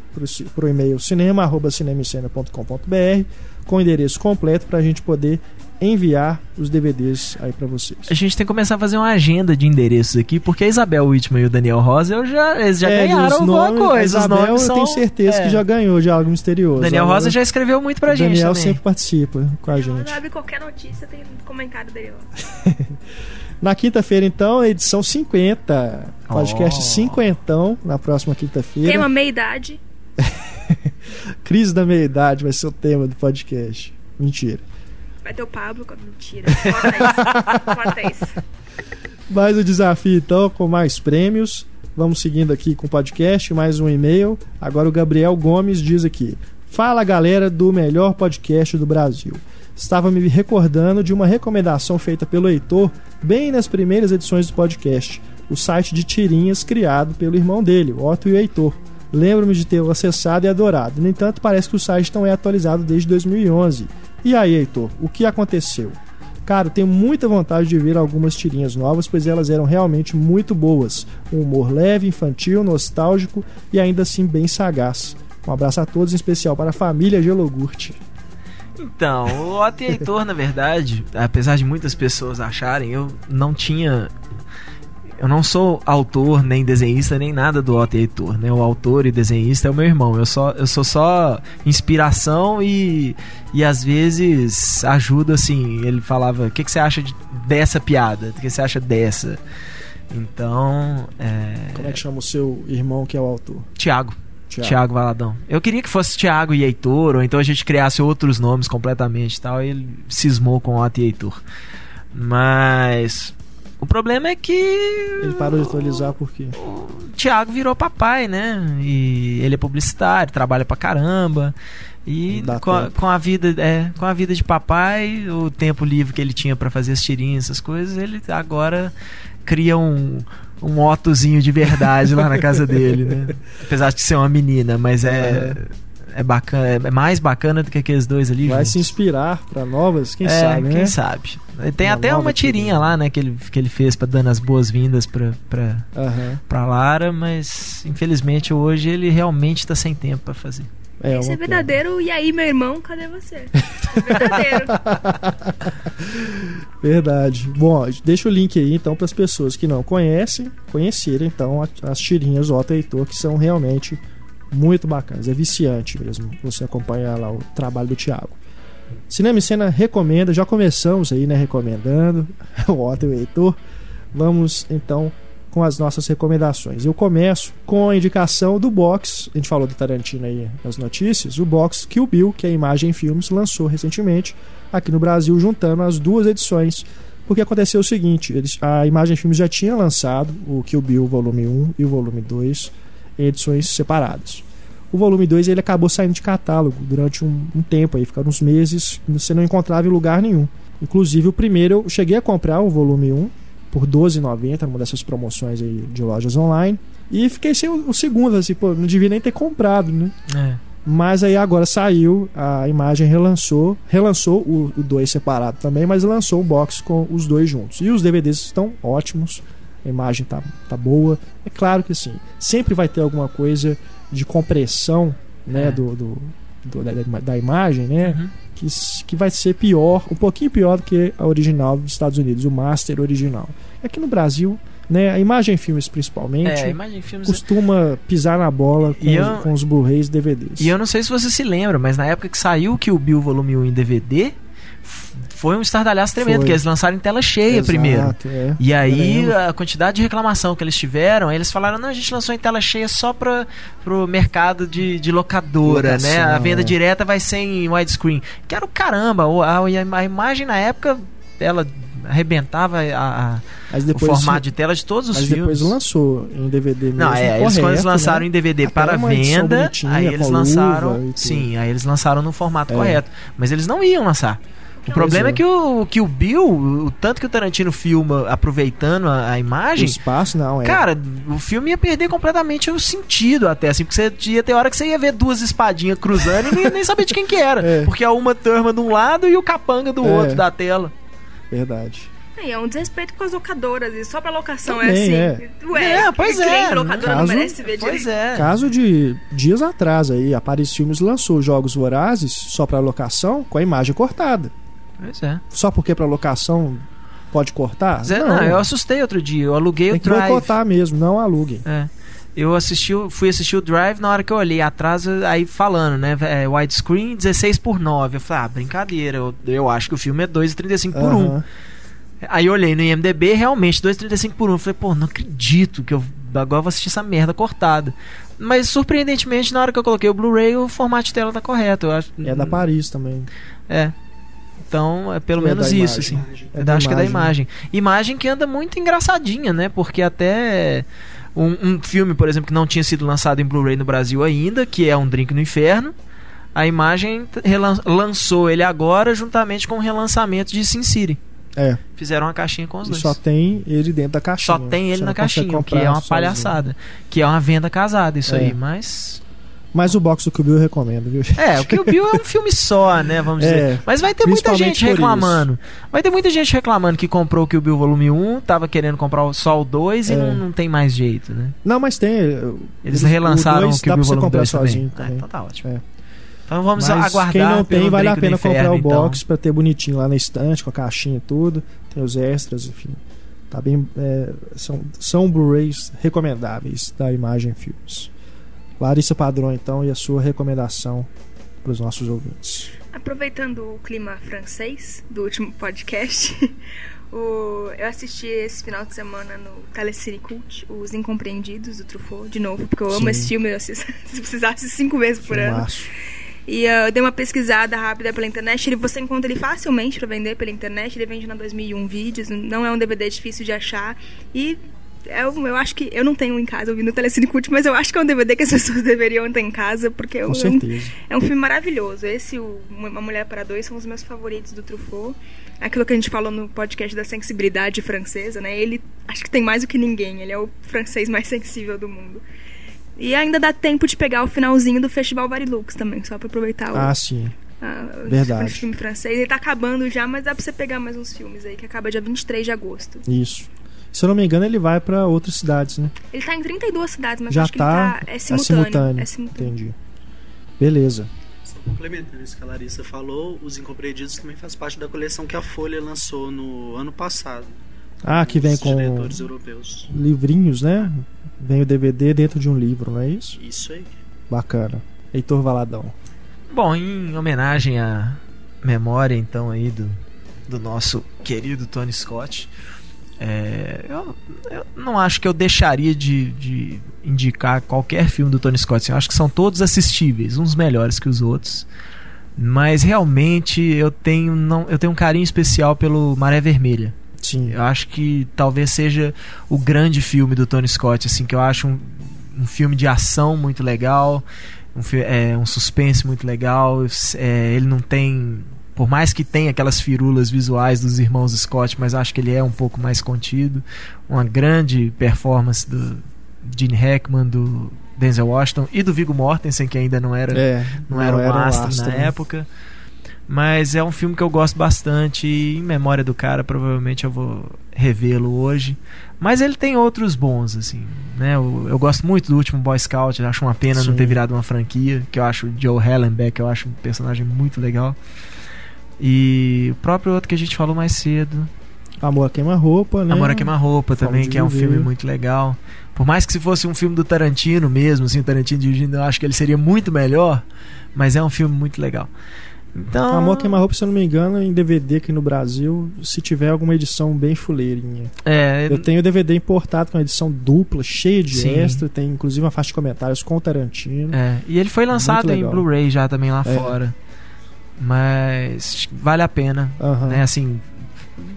para o e-mail cinema.cinemicena.com.br com o endereço completo para a gente poder enviar os DVDs aí pra vocês. A gente tem que começar a fazer uma agenda de endereços aqui, porque a Isabel Whitman e o Daniel Rosa eu já, eles já É, ganharam os alguma nomes- coisa. a Os Isabel, nomes eu são, tenho certeza é. que já ganhou de algo misterioso. Daniel Agora, Rosa já escreveu muito pra o gente Daniel também. sempre participa com a gente. Sabe qualquer notícia tem comentário dele lá. [laughs] Na quinta-feira, então, edição 50. Podcast Oh. cinquentão na próxima quinta-feira. Tema meia-idade. [laughs] Crise da meia-idade vai ser o tema do podcast. Mentira. Vai ter o Pablo. Mentira. Corta isso. Corta isso. Mais um desafio, então, com mais prêmios. Vamos seguindo aqui com o podcast, mais um e-mail. Agora o Gabriel Gomes diz aqui: Fala galera do melhor podcast do Brasil. Estava me recordando de uma recomendação feita pelo Heitor bem nas primeiras edições do podcast, o site de tirinhas criado pelo irmão dele, o Otto e o Heitor. Lembro-me de tê-lo acessado e adorado. No entanto, parece que o site não é atualizado desde 2011. E aí, Heitor, o que aconteceu? Cara, tenho muita vontade de ver algumas tirinhas novas, pois elas eram realmente muito boas. Um humor leve, infantil, nostálgico e ainda assim bem sagaz. Um abraço a todos, em especial para a família Gelogurt. Então, o Otto Heitor, na verdade, apesar de muitas pessoas acharem, eu não tinha. Eu não sou autor, nem desenhista, nem nada do Otto e Heitor, né? O autor e desenhista é o meu irmão. Eu, só, eu sou só inspiração e, e às vezes ajuda, assim. Ele falava: O que, que você acha de- dessa piada? O que você acha dessa? Então, é. Como é que chama o seu irmão que é o autor? Tiago. Tiago Valadão. Eu queria que fosse Tiago e Heitor, ou então a gente criasse outros nomes completamente tal. E ele cismou com Otto e Heitor. Mas. O problema é que. Ele parou de atualizar por quê? O Tiago virou papai, né? E ele é publicitário, trabalha pra caramba. E com a, com a vida, é, com a vida de papai, o tempo livre que ele tinha pra fazer as tirinhas, essas coisas, ele agora cria um um Ottozinho de verdade lá na casa dele, né? [laughs] Apesar de ser uma menina, mas é é bacana, é mais bacana do que aqueles dois ali. Vai juntos. se inspirar para novas? Quem É, sabe, quem né? sabe. Tem Uma até uma tirinha tirinha. lá, né, que ele, que ele fez pra dando as boas-vindas pra, pra, Aham. pra Lara, mas infelizmente hoje ele realmente tá sem tempo pra fazer. É, Esse é pena. verdadeiro. E aí, meu irmão, cadê você? É [laughs] verdadeiro. [laughs] Verdade. Bom, deixa o link aí então para as pessoas que não conhecem, conhecerem então as tirinhas Otto e Heitor, que são realmente muito bacanas. É viciante mesmo você acompanhar lá o trabalho do Thiago. Cinema e Cena recomenda, já começamos aí, né, recomendando [laughs] o Otto e o Heitor. Vamos então com as nossas recomendações. Eu começo com a indicação do box, a gente falou do Tarantino aí nas notícias, o box Kill Bill, que a Imagem Filmes lançou recentemente aqui no Brasil, juntando as duas edições. Porque aconteceu o seguinte: eles, a Imagem Filmes já tinha lançado o Kill Bill volume 1 e o volume 2 em edições separadas. O volume 2 ele acabou saindo de catálogo durante um, um tempo, aí ficaram uns meses, você não encontrava em lugar nenhum. Inclusive o primeiro eu cheguei a comprar o volume 1 por R$12,90 numa dessas promoções aí de lojas online. E fiquei sem o, o segundo, assim, pô, não devia nem ter comprado, né? É. Mas aí agora saiu, a imagem relançou, relançou o, o dois separado também, mas lançou o box com os dois juntos. E os DVDs estão ótimos, a imagem tá, tá boa. É claro que assim, sempre vai ter alguma coisa de compressão né, É. do, do- do- da, da- imagem, né? Uhum. Que, que vai ser pior, um pouquinho pior do que a original dos Estados Unidos, o Master original. Aqui no Brasil, né, a imagem filmes principalmente É, imagem filmes. costuma pisar na bola com, E os, eu- com os Blu-rays e DVDs. E eu não sei se você se lembra, mas na época que saiu o Kill Bill volume 1 em DVD, foi um estardalhaço tremendo, Foi. porque eles lançaram em tela cheia Exato, primeiro. é. E aí, a quantidade de reclamação que eles tiveram, eles falaram: não, a gente lançou em tela cheia só para pro mercado de, de locadora, Locação, né? A venda é. direta vai ser em widescreen. Que era o caramba, o- a, a imagem na época, ela arrebentava a- a- Mas o formato de tela de todos os mas filmes. depois lançou em DVD mesmo. Não, é, eles quando eles correto, lançaram né? em DVD para venda, aí eles lançaram. Sim, aí eles lançaram no formato É. correto. Mas eles não iam lançar. O problema é. é. que o, que o Bill, o tanto que o Tarantino filma aproveitando a, a O imagem, espaço, não, é. cara, o filme ia perder completamente o sentido até, assim, porque você ia ter hora que você ia ver duas espadinhas cruzando e nem, nem saber de quem que era. [laughs] É. Porque é uma turma de um lado e o capanga do É. outro da tela. Verdade. E é um desrespeito com as locadoras. E só pra locação Também, é assim. Ué, É, pois é, locadora caso- não merece ver Pois direito. é. Caso de dias atrás aí, a Paris Filmes lançou Jogos Vorazes só para locação com a imagem cortada. Pois é. Só porque pra locação pode cortar? Zé- não, eu assustei outro dia. Eu aluguei Tem o que Drive. boicotar mesmo, não aluguem. É. Eu assisti, fui assistir o Drive na hora que eu olhei atrás, aí falando, né? É, widescreen 16 por 9. Eu falei, ah, brincadeira, eu, eu acho que o filme é 2,35 por 1. Aham. Aí eu olhei no IMDB, realmente 2,35 por 1. Eu falei, pô, não acredito que eu agora eu vou assistir essa merda cortada. Mas surpreendentemente, na hora que eu coloquei o Blu-ray, o formato de tela tá correto. Eu acho, É da Paris também. É. Então, é pelo É menos isso, imagem. assim. É da acho que é da imagem. imagem. Imagem que anda muito engraçadinha, né? Porque até um, um filme, por exemplo, que não tinha sido lançado em Blu-ray no Brasil ainda, que é Um Drink no Inferno, a imagem lançou ele agora juntamente com o relançamento de Sin City. É. Fizeram uma caixinha com os E dois. só tem ele dentro da caixinha. Só tem ele Você na caixinha, que é uma sozinho. palhaçada. Que é uma venda casada, isso É. aí. Mas. Mas o box do Kill Bill eu recomendo, viu? É, o Kill Bill é um filme só, né? Vamos É, dizer. Mas vai ter muita gente reclamando. Vai ter muita gente reclamando que comprou o Kill Bill volume 1, tava querendo comprar o- só o 2 e É. não, não tem mais jeito, né? Não, mas tem. Eles o- relançaram o o, dois Kill dá Bill volume comprar 2 também. sozinho Ah, também. então tá ótimo. É. Então vamos Mas aguardar quem não tem, vale a pena comprar o Inferno, então. box pra ter bonitinho lá na estante, com a caixinha e tudo. Tem os extras, enfim. Tá bem. é, são são Blu-rays recomendáveis da Imagem Filmes. Larissa Padrão, então, e a sua recomendação para os nossos ouvintes. Aproveitando o clima francês do último podcast, [laughs] o- eu assisti esse final de semana no Telecine Cult, Os Incompreendidos, do Truffaut, de novo, porque eu amo Sim. esse filme, eu assisto, [laughs] se precisasse cinco vezes por ano. Filmaço. E uh, eu dei uma pesquisada rápida pela internet. Ele, você encontra ele facilmente para vender pela internet. Ele vende na 2001 vídeos. Não é um DVD difícil de achar. E é um- eu acho que. Eu não tenho em casa, eu vi no Telecine Cult, mas eu acho que é um DVD que as [laughs] pessoas deveriam ter em casa, porque eu, é um- é um filme maravilhoso. Esse, o Uma Mulher para Dois, são os meus favoritos do Truffaut. Aquilo que a gente falou no podcast da sensibilidade francesa, né? Ele acho que tem mais do que ninguém. Ele é o francês mais [laughs] sensível do mundo. E ainda dá tempo de pegar o finalzinho do Festival Varilux também, só pra aproveitar o, Ah, sim. ah, verdade. filme francês. Ele tá acabando já, mas dá pra você pegar mais uns filmes aí, que acaba dia 23 de agosto. Isso. Se eu não me engano, ele vai para outras cidades, né? Ele tá em 32 cidades, mas Já acho que tá. ele tá. É simultâneo. simultâneo. É simultâneo. Entendi. Beleza. Só complementando isso que a Larissa falou, Os Incompreendidos também faz parte da coleção que a Folha lançou no ano passado. Ah, que vem com diretores europeus. livrinhos, né? Vem o DVD dentro de um livro, não é isso? Isso aí. Bacana. Heitor Valadão. Bom, em homenagem à memória, então, aí do, do nosso querido Tony Scott, é, eu, eu não acho que eu deixaria de, de indicar qualquer filme do Tony Scott. assim, eu acho que são todos assistíveis, uns melhores que os outros. Mas realmente eu tenho, não, eu tenho um carinho especial pelo Maré Vermelha. Sim. Eu acho que talvez seja o grande filme do Tony Scott, assim, que eu acho um, um filme de ação muito legal, um, é, um suspense muito legal. é, ele não tem. Por mais que tenha aquelas firulas visuais dos irmãos Scott, mas acho que ele é um pouco mais contido. Uma grande performance do Gene Hackman, do Denzel Washington e do Viggo Mortensen, que ainda não era É, não, era um astro, astro, na né? época. Mas é um filme que eu gosto bastante e em memória do cara, provavelmente eu vou revê-lo hoje. Mas ele tem outros bons, assim, né? Eu, eu gosto muito do último Boy Scout, acho uma pena não Sim. ter virado uma franquia, que eu acho o Joe Hallenbeck, eu acho um personagem muito legal. E o próprio outro que a gente falou mais cedo, Amor a Queima-Roupa, né? Amor a Queima-Roupa também, que é um Viver. filme muito legal. Por mais que se fosse um filme do Tarantino mesmo, assim, o Tarantino dirigindo, eu acho que ele seria muito melhor, mas é um filme muito legal. Então, Amor a Queima-Roupa, se eu não me engano, em DVD aqui no Brasil, se tiver alguma edição bem fuleirinha. é, Eu tenho DVD importado com uma edição dupla, cheia de Sim. extra, tem inclusive uma faixa de comentários com o Tarantino. É, e ele foi lançado em. Blu-ray já também lá É. fora. Mas vale a pena, Aham. né? Assim,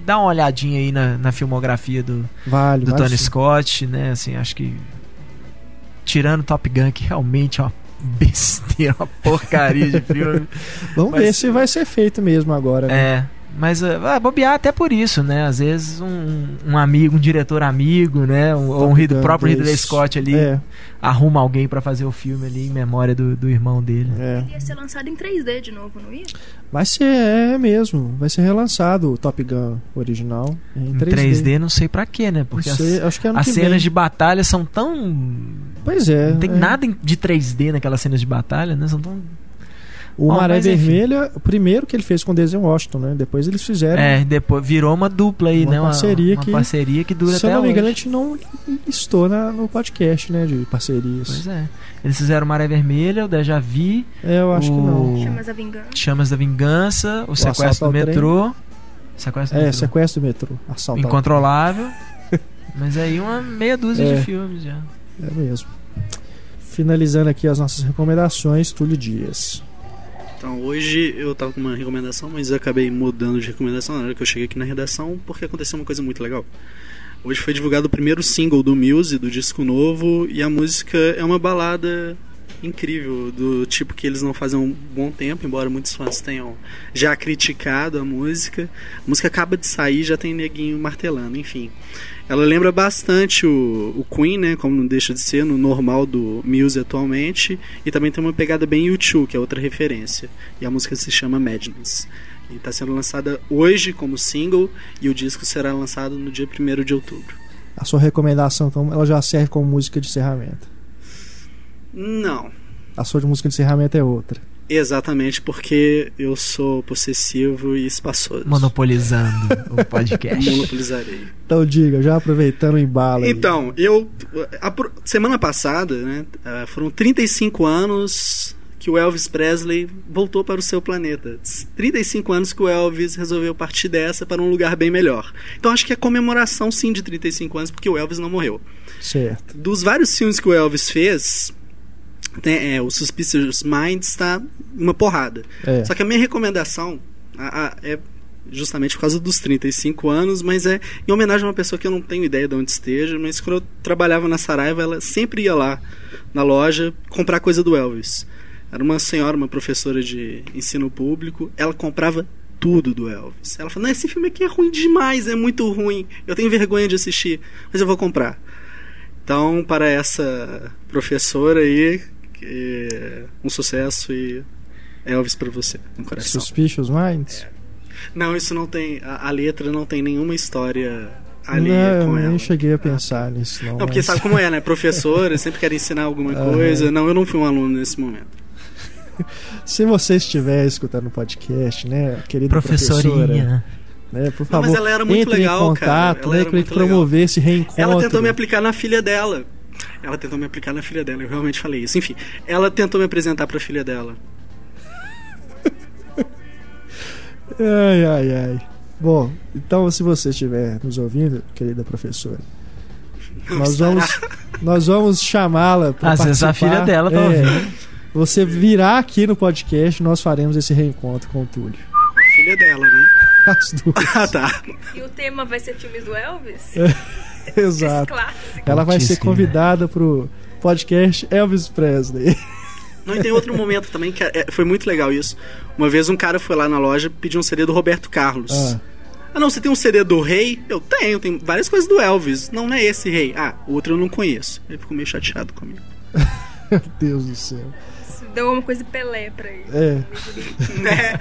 dá uma olhadinha aí na, na filmografia do, Vale, do vale Tony sim. Scott, né? Assim, acho que tirando Top Gun, que realmente é uma besteira, uma porcaria de filme. [laughs] Vamos Mas- ver se vai ser feito mesmo agora. né? É, mas uh, vai bobear até por isso, né? Às vezes um, um amigo, um diretor amigo, né? Um, ou um Rid- próprio 2. Ridley Scott ali É, arruma alguém pra fazer o filme ali em memória do, do irmão dele. é. Ele ia ser lançado em 3D de novo, não ia? Vai ser, é mesmo. Vai ser relançado o Top Gun original em Em 3D. 3D, não sei pra quê, né? Porque sei, as, acho que é as cenas vem. de batalha são tão. Pois é. não tem é. nada de 3D naquelas cenas de batalha, né? São tão. O Bom, Maré. Vermelha, o primeiro que ele fez com o Denzel Washington, né? Depois eles fizeram. É, depois virou uma dupla aí, Uma né? Uma parceria uma que- parceria que dura Se eu até não me engano, a gente não listou na, no podcast, né? De parcerias. Pois é. Eles fizeram Maré Vermelha, o Deja Vu, É, eu acho que não. o Chamas a vingança. Chamas da Vingança, o, assalto Sequestro do. Metrô. Sequestro do É, Metrô. sequestro do metrô. Assalto. Incontrolável. [laughs] Mas aí uma meia dúzia É. de filmes já. É mesmo. Finalizando aqui as nossas recomendações, Túlio Dias. Então, hoje eu tava com uma recomendação, mas eu acabei mudando de recomendação na hora que eu cheguei aqui na redação, porque aconteceu uma coisa muito legal. Hoje foi divulgado o primeiro single do Muse, do disco novo, e a música é uma balada incrível, do tipo que eles não fazem um bom tempo, embora muitos fãs tenham já criticado a música. A música acaba de sair, já tem neguinho martelando, enfim. Ela lembra bastante o, o Queen, né? Como não deixa de ser, no normal do Muse atualmente. E também tem uma pegada bem U2, que é outra referência. E a música se chama Madness. E está sendo lançada hoje como single. E o disco será lançado no dia 1 de outubro. A sua recomendação, então, ela já serve como música de encerramento. Não. A sua de música de encerramento é outra. Exatamente porque eu sou possessivo e espaçoso. Monopolizando o [laughs] podcast. Monopolizarei. Então diga, já aproveitando o embalo aí. Então, eu. a semana passada, né? ah, Foram 35 anos que o Elvis Presley voltou para o seu planeta. 35 anos que o Elvis resolveu partir dessa para um lugar bem melhor. Então acho que é comemoração sim de 35 anos, porque o Elvis não morreu. Certo. Dos vários filmes que o Elvis fez, tem, é, o Suspicious Minds está uma porrada. É. Só que a minha recomendação a- a- é justamente por causa dos 35 anos, mas é em homenagem a uma pessoa que eu não tenho ideia de onde esteja, mas quando eu trabalhava na Saraiva, ela sempre ia lá na loja comprar coisa do Elvis. Era uma senhora, uma professora de ensino público, ela comprava tudo do Elvis. Ela falou: Não, esse filme aqui é ruim demais, é muito ruim. Eu tenho vergonha de assistir, mas eu vou comprar. Então, para essa professora aí, que- um sucesso e Elvis para você, no coração. Suspicious Minds? Não, isso não tem. A, a letra não tem nenhuma história alheia não, com eu ela. nem cheguei a pensar nisso, não. Não, porque mas- sabe como é, né? Professora sempre quer ensinar alguma coisa. Não, eu não fui um aluno nesse momento. [laughs] Se você estiver escutando o podcast, né, querida professora, Professorinha. né, por Não, favor, mas ela era muito entre legal, em contato, cara. Ela né, era pra gente muito legal. promover esse reencontro. Ela tentou me aplicar na filha dela. Ela tentou me aplicar na filha dela, eu realmente falei isso. Enfim, ela tentou me apresentar pra filha dela. Ai, ai, ai. Bom, então se você estiver nos ouvindo, querida professora, nós estará. vamos, nós vamos chamá-la para Às vezes a filha dela tá é, ouvindo. Você virá aqui no podcast, nós faremos esse reencontro com o Túlio. A filha dela, né? As duas. [laughs] Ah, tá. E o tema vai ser filmes do Elvis? [laughs] Exato. Ela vai ser convidada pro podcast Elvis Presley. Não, e tem outro momento também que é- foi muito legal isso. Uma vez um cara foi lá na loja pedir um CD do Roberto Carlos. Ah, Ah, não, você tem um CD do Rei? Eu tenho, tem várias coisas do Elvis. Não, não é esse Rei. Ah, o outro eu não conheço. Ele ficou meio chateado comigo. meu Deus do céu. Deu uma coisa de Pelé pra ele. É. Né?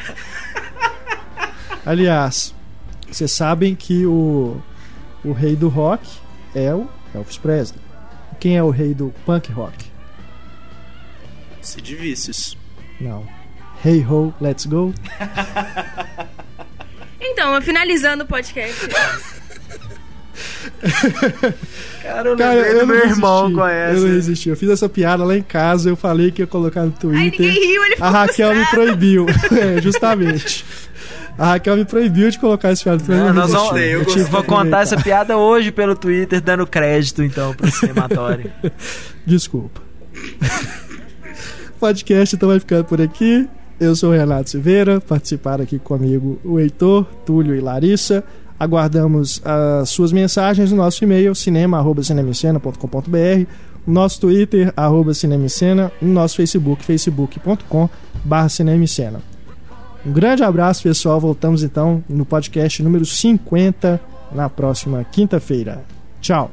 Aliás, vocês sabem que o, o rei do rock é o Elvis Presley. Quem é o rei do punk rock? Sid Vicious. Não. Hey ho, let's go. [laughs] Então, finalizando o podcast. [laughs] Cara, eu Cara, eu meu resisti. irmão com Eu essa. não resisti. Eu fiz essa piada lá em casa, eu falei que ia colocar no Aí Twitter. ninguém riu, ele ficou A Raquel me frustrado. proibiu. [laughs] é, justamente. A Raquel me proibiu de colocar esse piada. Não, nós vamos, eu eu vou contar essa piada hoje pelo Twitter, dando crédito então pro cinematório. [laughs] Desculpa. [laughs] Podcast então vai ficando por aqui. Eu sou o Renato Silveira, participaram aqui comigo o Heitor, Túlio e Larissa. Aguardamos as suas mensagens no nosso e-mail, cinema.cinemicena.com.br, no nosso Twitter, arroba cinemicena, no nosso Facebook, facebook.com barra cinemicena. Um grande abraço, pessoal. Voltamos então no podcast número 50 na próxima quinta-feira. Tchau.